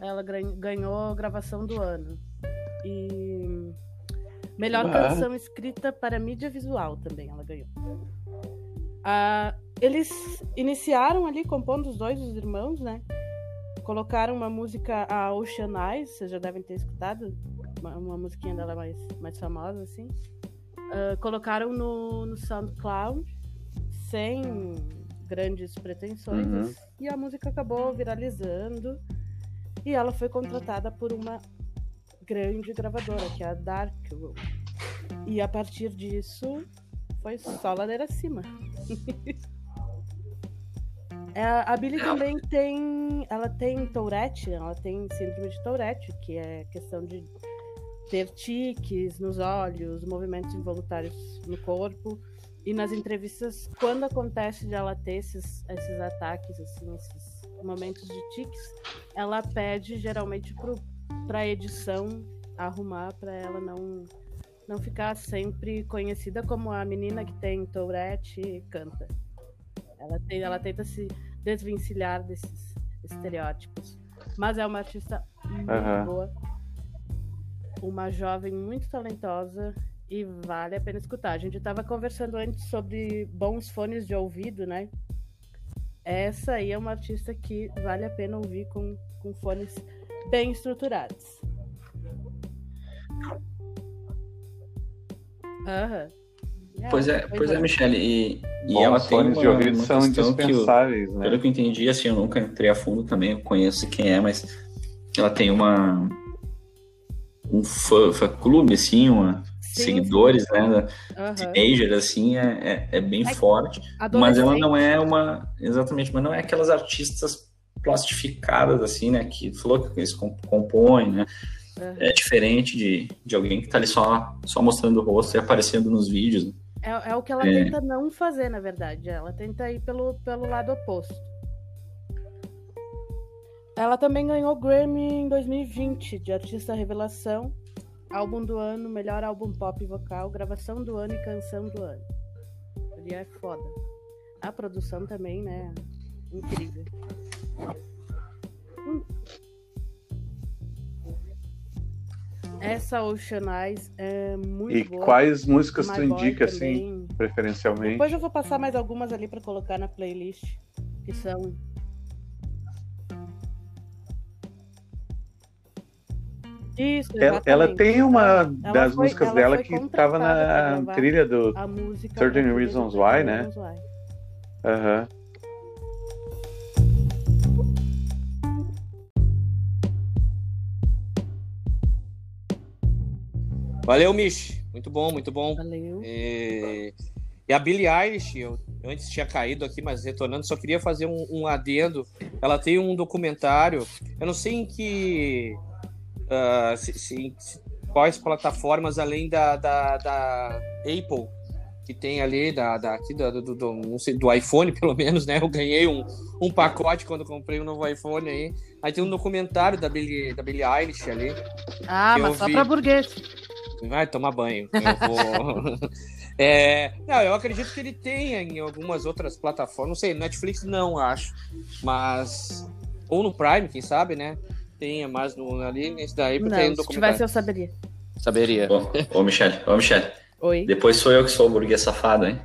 ela ganhou gravação do ano. E melhor Ah. canção escrita para mídia visual também ela ganhou. Ah, eles iniciaram ali compondo os dois, os irmãos, né? Colocaram uma música, a Ocean Eyes, vocês já devem ter escutado, uma, uma musiquinha dela mais, mais famosa, assim. Ah, colocaram no, no SoundCloud, sem grandes pretensões, Uhum. e a música acabou viralizando. E ela foi contratada por uma grande gravadora, que é a Dark Room. E a partir disso, foi só ladeira acima. É, a Billie também tem. Ela tem Tourette, ela tem síndrome de Tourette, que é questão de ter tiques nos olhos, movimentos involuntários no corpo. E nas entrevistas, quando acontece de ela ter esses, esses ataques, assim, esses momentos de tiques, ela pede geralmente para edição arrumar para ela não não ficar sempre conhecida como a menina que tem Tourette e canta. Ela, tem, ela tenta se desvencilhar desses estereótipos. Mas é uma artista muito Aham. boa, uma jovem muito talentosa e vale a pena escutar. A gente estava conversando antes sobre bons fones de ouvido, né? Essa aí é uma artista que vale a pena ouvir com, com fones bem estruturados. Aham. Pois é, pois é, Michele. E, e Bons ela tem fones uma, de ouvido uma são indispensáveis, né? pelo que eu entendi, assim, eu nunca entrei a fundo também, eu conheço quem é, mas ela tem uma um fã, fã clube, assim, uma, Sim, seguidores, né, da Aham. teenager, assim, é, é, é bem É forte, mas ela não é uma, exatamente, mas não é aquelas artistas plastificadas, assim, né, que falou que eles com- compõem, né, é diferente de, de alguém que tá ali só, só mostrando o rosto e aparecendo nos vídeos, né? É, é o que ela É. tenta não fazer, na verdade. Ela tenta ir pelo, pelo lado oposto. Ela também ganhou Grammy em 2020 de Artista Revelação, álbum do ano, melhor álbum pop vocal, gravação do ano e canção do ano. Ali é foda. A produção também, né? Incrível. Essa Ocean Eyes é muito E boa. quais músicas tu My indica, assim, também. preferencialmente? Depois eu vou passar mais algumas ali pra colocar na playlist. Que são. Isso, Ela, ela tem uma Ela das foi- músicas ela dela que estava na trilha do. a música. Certain Reasons Why, né? Reasons Why. Valeu, Mish. Muito bom, muito bom. Valeu. E, e a Billie Eilish, eu, antes tinha caído aqui, mas retornando, só queria fazer um, um adendo. Ela tem um documentário, eu não sei em que. ah, se- se- se- quais plataformas além da, da, da Apple que tem ali, da, da, aqui do, do, do- sei, do iPhone, pelo menos, né? Eu ganhei um, um pacote quando comprei um novo iPhone aí. Aí tem um documentário da Billie, da Billie Eilish ali. Ah, mas só vi. pra burguês. Vai tomar banho. Eu vou. É, não, eu acredito que ele tenha em algumas outras plataformas. Não sei, Netflix não, acho. Mas. Ou no Prime, quem sabe, né? Tenha, mas no, ali nesse daí tem Não, um se tivesse eu saberia. Saberia. Ô, ô Michele, ô Michele. Oi. Depois sou eu que sou o burguês safado, hein?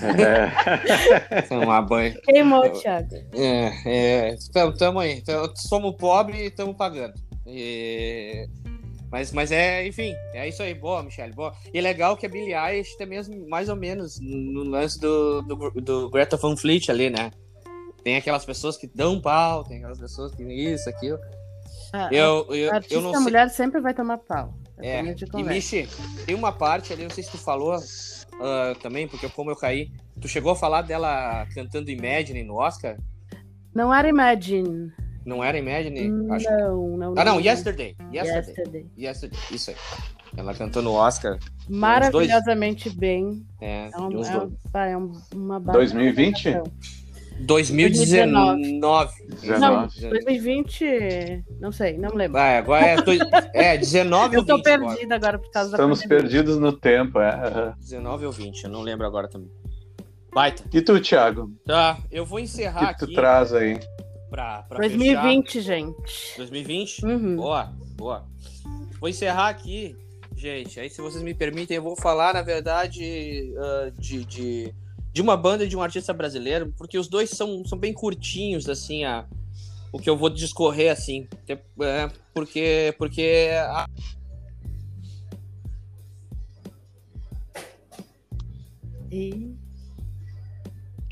É. Tomar banho. Queimou, Thiago. É, é. Tamo, tamo aí. Tamo- somos pobres e estamos pagando. E- Mas, mas é, enfim, é isso aí. Boa, Michelle, boa. E é legal que a Billie Eilish tem mesmo, mais ou menos, no lance do, do, do Greta Van Fleet ali, né? Tem aquelas pessoas que dão pau, tem aquelas pessoas que isso, aquilo. Ah, Eu, eu, artista eu não sei. mulher sempre vai tomar pau. É, de e. Michi, tem uma parte ali, não sei se tu falou ah, também, porque como eu caí, tu chegou a falar dela cantando Imagine no Oscar? Não era Imagine. Não era Imagine? Acho Não, não. Ah, não, Yesterday. Yesterday. Yesterday. Yesterday. Isso aí. Ela cantou no Oscar. Maravilhosamente bem. É, É, um, é, é um- uma baita 2020? apresentação. 2019. Não, 19. 2020. Não sei, não lembro. Vai, agora é, dois- é 19 Eu ou tô 20 agora. perdida agora por causa Estamos da pandemia. perdidos no tempo. É. aham. 19 ou 20, eu não lembro agora também. Baita. E tu, Thiago? Tá, eu vou O encerrar que tu aqui traz aí? Pra, pra 2020, gente. fechar. 2020? Uhum. Boa, boa. Vou encerrar aqui, gente. Aí, se vocês me permitem, eu vou falar, na verdade, ah, de, de, de uma banda e de um artista brasileiro, porque os dois são, são bem curtinhos, assim, a, o que eu vou discorrer, assim. É, porque, porque a- E...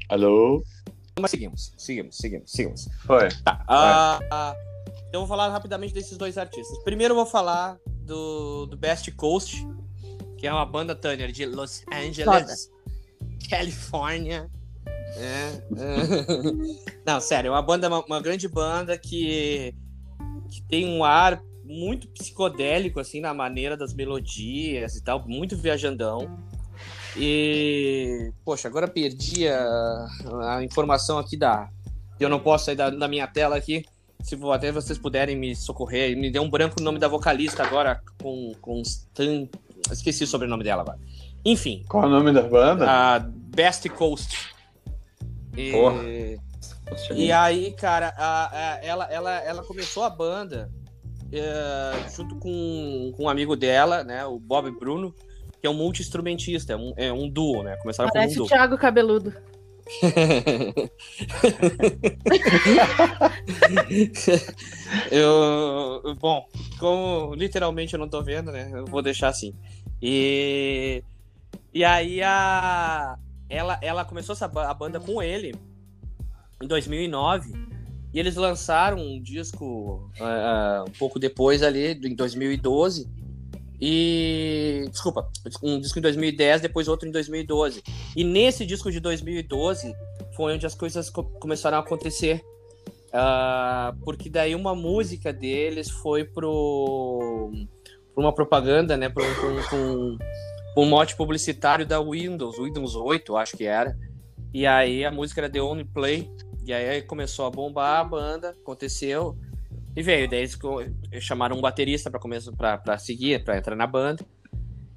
Alô? Mas seguimos, seguimos, seguimos, seguimos. Foi. Ah, ah, então eu vou falar rapidamente desses dois artistas. Primeiro eu vou falar do, do Best Coast, que é uma banda Tanner de Los Angeles, Califórnia. É, é. Não, sério, é uma banda, uma, uma grande banda que, que tem um ar muito psicodélico, assim, na maneira das melodias e tal, muito viajandão. E, poxa, agora perdi a, a informação aqui da. Eu não posso sair da, da minha tela aqui. Se vo- até vocês puderem me socorrer, me deu um branco o nome da vocalista agora com, com Stan. Esqueci o sobrenome dela agora. Enfim, Qual é o nome da banda? a Best Coast. E, Porra. e aí, cara, a- a- ela, ela, ela começou a banda é, junto com, com um amigo dela, né? O Bob Bruno, que é um multi-instrumentista, é um, é um duo, né? Começaram Parece como o um duo. Thiago Cabeludo. eu, bom, como literalmente eu não tô vendo, né? Eu vou deixar assim. E, e aí a, ela, ela começou essa, a banda com ele em 2009 e eles lançaram um disco ah, um pouco depois ali, em 2012. E. Desculpa, um disco em 2010, depois outro em 2012. E nesse disco de 2012 foi onde as coisas co- começaram a acontecer. Ah, porque daí uma música deles foi pro, uma propaganda, né? Para um, um mote publicitário da Windows, Windows 8, acho que era. E aí a música era The Only Play. E aí começou a bombar a banda, aconteceu. E veio, daí eles chamaram um baterista para começar para seguir, para entrar na banda.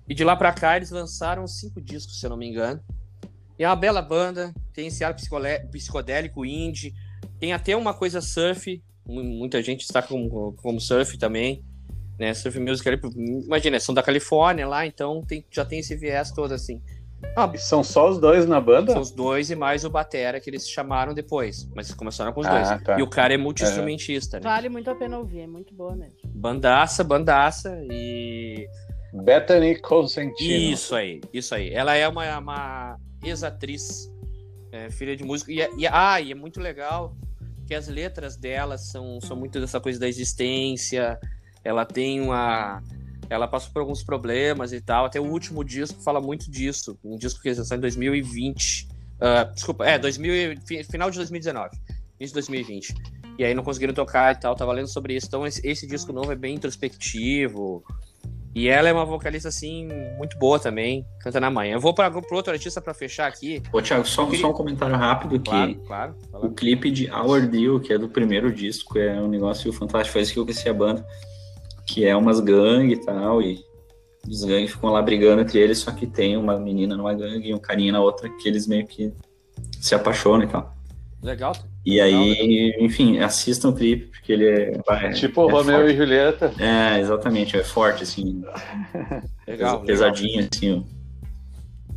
E de lá para cá eles lançaram cinco discos, se eu não me engano. E é uma bela banda, tem esse ar psicodélico indie, tem até uma coisa surf, mu- muita gente está como, como surf também, né? Surf music imagina, são da Califórnia lá, então tem, já tem esse viés todo assim. Ah, são só os dois na banda? São os dois e mais o Batera que eles chamaram depois. Mas começaram com os Ah, dois. tá. E o cara é multi-instrumentista, né? Vale muito a pena ouvir, é muito boa mesmo. Bandaça, bandaça. E. Bethany Consentino. Isso aí, isso aí. Ela é uma, uma ex-atriz, é, filha de músico. E, é- e- ah, e é muito legal que as letras dela são, são muito dessa coisa da existência. Ela tem uma. Ela passou por alguns problemas e tal. Até o último disco fala muito disso. Um disco que lançou em 2020. Ah, desculpa, é, 2000, e- fi- final de 2019. Início de 2020. E aí não conseguiram tocar e tal. Tava lendo sobre isso. Então esse, esse disco novo é bem introspectivo. E ela é uma vocalista, assim, muito boa também, canta na manhã. Eu vou para pro outro artista para fechar aqui. Ô, Thiago, só, queria- só um comentário rápido que Claro, claro. o clipe de Our Deal, que é do primeiro disco, é um negócio fantástico. Foi isso que eu conheci a banda. Que é umas gangues e tal, e os gangues ficam lá brigando entre eles, só que tem uma menina numa gangue e um carinha na outra, que eles meio que se apaixonam e tal. Legal. E aí, enfim, assistam o clipe, porque ele é. vai, Tipo é Romeu forte. e Julieta. É, exatamente, é forte, assim, Legal. pesadinho, assim, ó.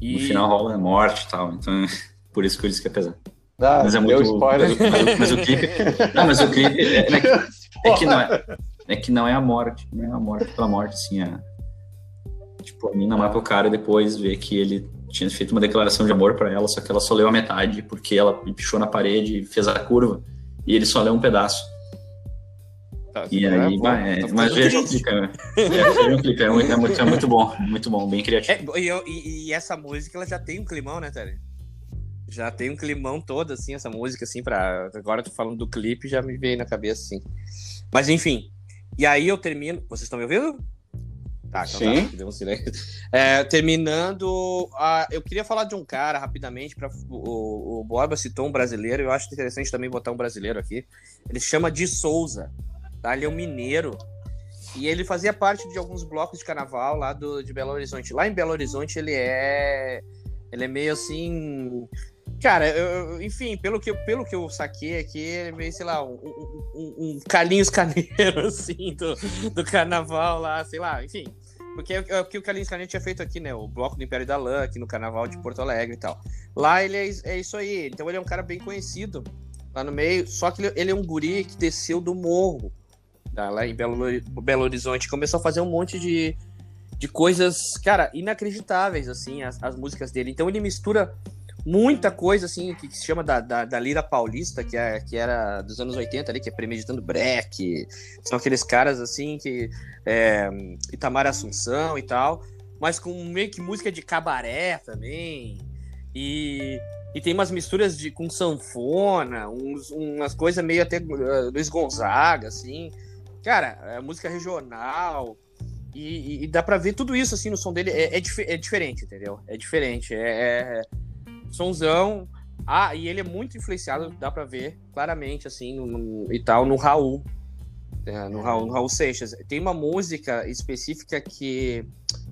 E... no final rola a morte e tal, então por isso que eu disse que é pesado. Ah, Mas é deu muito. spoiler. Mas, o- mas o clipe. Não, mas o clipe. É, é que, é que não é, é que não é a morte. Não é a morte pela morte, assim. É, tipo, a mina mata o cara e depois vê que ele tinha feito uma declaração de amor pra ela, só que ela só leu a metade, porque ela pichou na parede e fez a curva. E ele só leu um pedaço. Tá, E é, aí, pô, vai, é, tá mas ficando veja o clipe. É, o clipe, é muito, é, muito, é muito bom, muito bom, bem criativo. É, e, eu- e- e essa música, ela já tem um climão, né, Tânia? Já tem um climão todo, assim, essa música, assim, pra... Agora eu tô falando do clipe, já me veio na cabeça, assim. Mas, enfim. E aí eu termino... Vocês estão me ouvindo? Tá, então Sim. tá. Deu um silêncio. É, terminando, a- eu queria falar de um cara, rapidamente, pra... o, o Borba citou um brasileiro, eu acho interessante também botar um brasileiro aqui. Ele se chama de Souza, tá? Ele é um mineiro. E ele fazia parte de alguns blocos de carnaval lá do, de Belo Horizonte. Lá em Belo Horizonte ele é. Ele é meio assim. Cara, eu- enfim, pelo que, pelo que eu saquei aqui, ele é meio, sei lá, um, um, um- Carlinhos Carneiro, assim, do, do carnaval lá, sei lá, enfim. Porque é o que o Carlinhos Carneiro tinha feito aqui, né? O bloco do Império da Lã, aqui no carnaval de Porto Alegre e tal. Lá ele é, é isso aí. Então ele é um cara bem conhecido lá no meio. Só que ele, ele é um guri que desceu do morro tá, lá em Belo, Belo Horizonte. Começou a fazer um monte de, de coisas, cara, inacreditáveis, assim, as, as músicas dele. Então ele mistura muita coisa, assim, que, que se chama da, da, da Lira Paulista, que, é, que era dos anos 80 ali, que é Premeditando Breck. São aqueles caras, assim, que... É, Itamar Assunção e tal. Mas com meio que música de cabaré também. E... E tem umas misturas de, com sanfona, uns, umas coisas meio até uh, Luiz Gonzaga, assim. Cara, é música regional. E, e- e dá pra ver tudo isso, assim, no som dele. É, é, dife- é diferente, entendeu? É diferente. É, é sonzão. Ah, e ele é muito influenciado, dá pra ver claramente, assim, no, no- e tal, no Raul. É, no, Raul no Raul Seixas. Tem uma música específica que.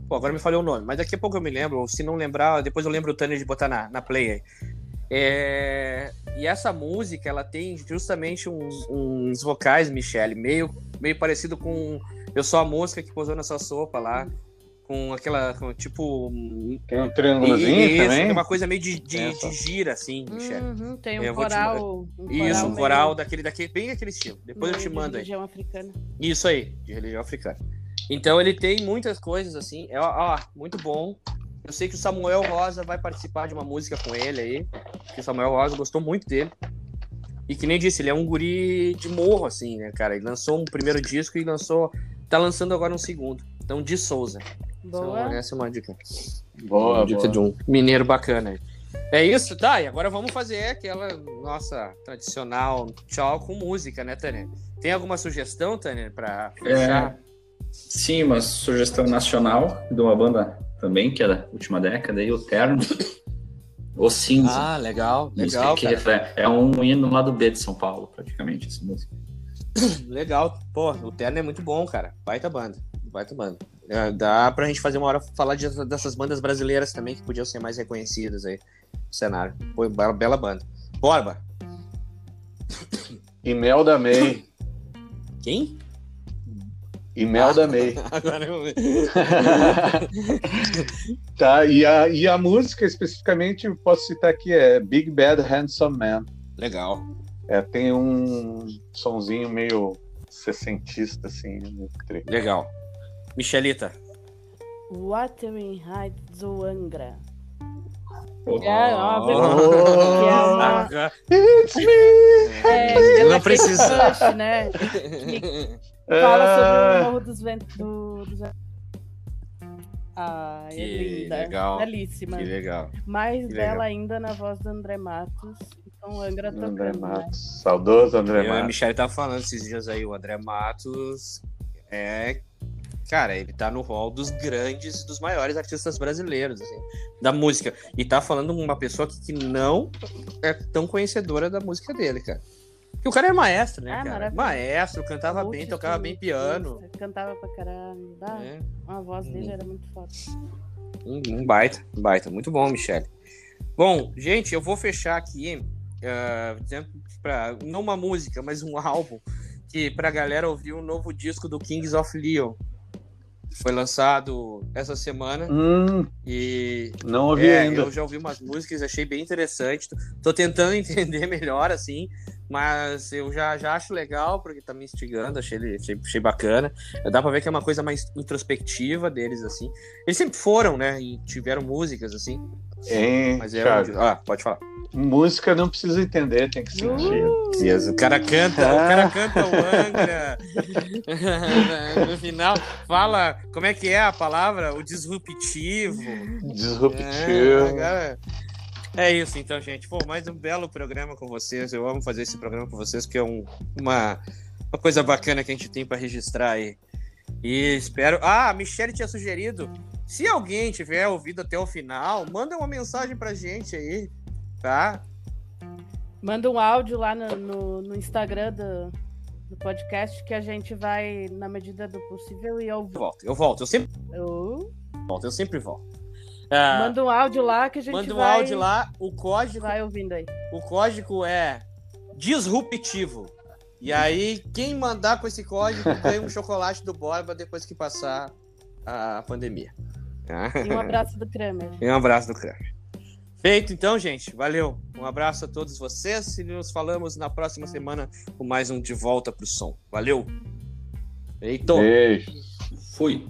Pô, agora me falhou o nome, mas daqui a pouco eu me lembro. Se não lembrar, depois eu lembro o Tânia de botar na, na play aí. É, e essa música, ela tem justamente uns, uns vocais, Michele, meio, meio parecido com Eu Sou a Mosca que posou nessa sopa lá, com aquela, com, tipo... Tem um triângulozinho isso, também. é uma coisa meio de, de, de gira, assim, Michele. Uhum, tem um Eu vou te coral. Um Isso, um meio- coral daquele, daquele, bem daquele estilo. Depois eu te de mando aí. religião africana. Isso aí, de religião africana. Então ele tem muitas coisas assim, é ó, muito bom. Eu sei que o Samuel Rosa vai participar de uma música com ele aí, que o Samuel Rosa gostou muito dele. E que nem disse, ele é um guri de morro, assim, né, cara? Ele lançou um primeiro disco e lançou. Tá lançando agora um segundo. Então, de Souza. Boa. Então, essa é uma dica. Boa, uma dica boa. de um mineiro bacana aí. É isso? Tá, e agora vamos fazer aquela nossa tradicional tchau com música, né, Tânia? Tem alguma sugestão, Tânia, pra fechar? Sim, uma sugestão nacional de uma banda também, que é da última década, aí, o Terno. O Cinza. Ah, legal, legal, que cara. é um hino lá do B de São Paulo, praticamente, essa música. Legal. Pô, o Terno é muito bom, cara. Baita banda. Baita banda. É, dá pra gente fazer uma hora falar de- dessas bandas brasileiras também que podiam ser mais reconhecidas aí no cenário. Foi uma bela banda. Borba. Imelda May. Quem? Imelda May. Agora eu... tá, e a, e a música especificamente, eu posso citar aqui, é Big Bad Handsome Man. Legal. É, tem um sonzinho meio sessentista, assim. tre- Legal. Michelita. Wuthering Heights do Angra. Pô, É, ó, Oh. que é uma- It's me! É, Não precisa. Bush, né? Que fala sobre o Morro dos Ventos. Do, dos... Ah, é Que linda. legal. Belíssima. Que legal. Mais que bela legal. ainda na voz do André Matos. Então, Angra tocando. André né? Matos. Saudoso André Eu e a Matos. Michelle tava falando esses dias aí, o André Matos é. Cara, ele tá no hall dos grandes, dos maiores artistas brasileiros, assim, da música. E tá falando com uma pessoa que, que não é tão conhecedora da música dele, cara. Porque o cara é maestro, né, Ah, cara? maravilhoso. Maestro, cantava bem, tocava bem piano. Cantava pra caralho. Dá, né? A voz dele Uhum. era muito forte. Um, um baita, um baita. Muito bom, Michele. Bom, gente, eu vou fechar aqui, ah, dizendo pra, não uma música, mas um álbum, que pra galera ouvir o novo disco do Kings of Leon. Foi lançado essa semana Hum, e não ouvi é, ainda. eu já ouvi umas músicas, achei bem interessante. Tô, tentando entender melhor, assim, mas eu já, já acho legal, porque tá me instigando, achei, achei, achei bacana. Dá pra ver que é uma coisa mais introspectiva deles, assim. Eles sempre foram, né, e tiveram músicas, assim, Hein, mas é... Um- Ah, pode falar. Música não precisa entender, tem que sentir. O cara canta, o cara canta o Angra. no final, fala, como é que é a palavra? O disruptivo. É, Disruptivo. agora- é isso, então, gente. Pô, mais um belo programa com vocês. Eu amo fazer esse programa com vocês, porque é um- uma, uma coisa bacana que a gente tem para registrar aí. E espero. Ah, a Michelle tinha sugerido. Se alguém tiver ouvido até o final, manda uma mensagem pra gente aí, tá? Manda um áudio lá no, no, no Instagram do, do podcast que a gente vai, na medida do possível, e Eu ouvir. volto, eu volto, eu sempre Eu- volto, eu sempre volto. Ah, Manda um áudio lá que a gente manda um vai, áudio lá, o código vai ouvindo aí. O código é disruptivo. E aí, quem mandar com esse código ganha um chocolate do Borba depois que passar a pandemia. E um abraço do Kramer. E um abraço do Kramer. Feito então, gente. Valeu. Um abraço a todos vocês e nos falamos na próxima semana com mais um De Volta pro Som. Valeu. Eita. Beijo. Fui.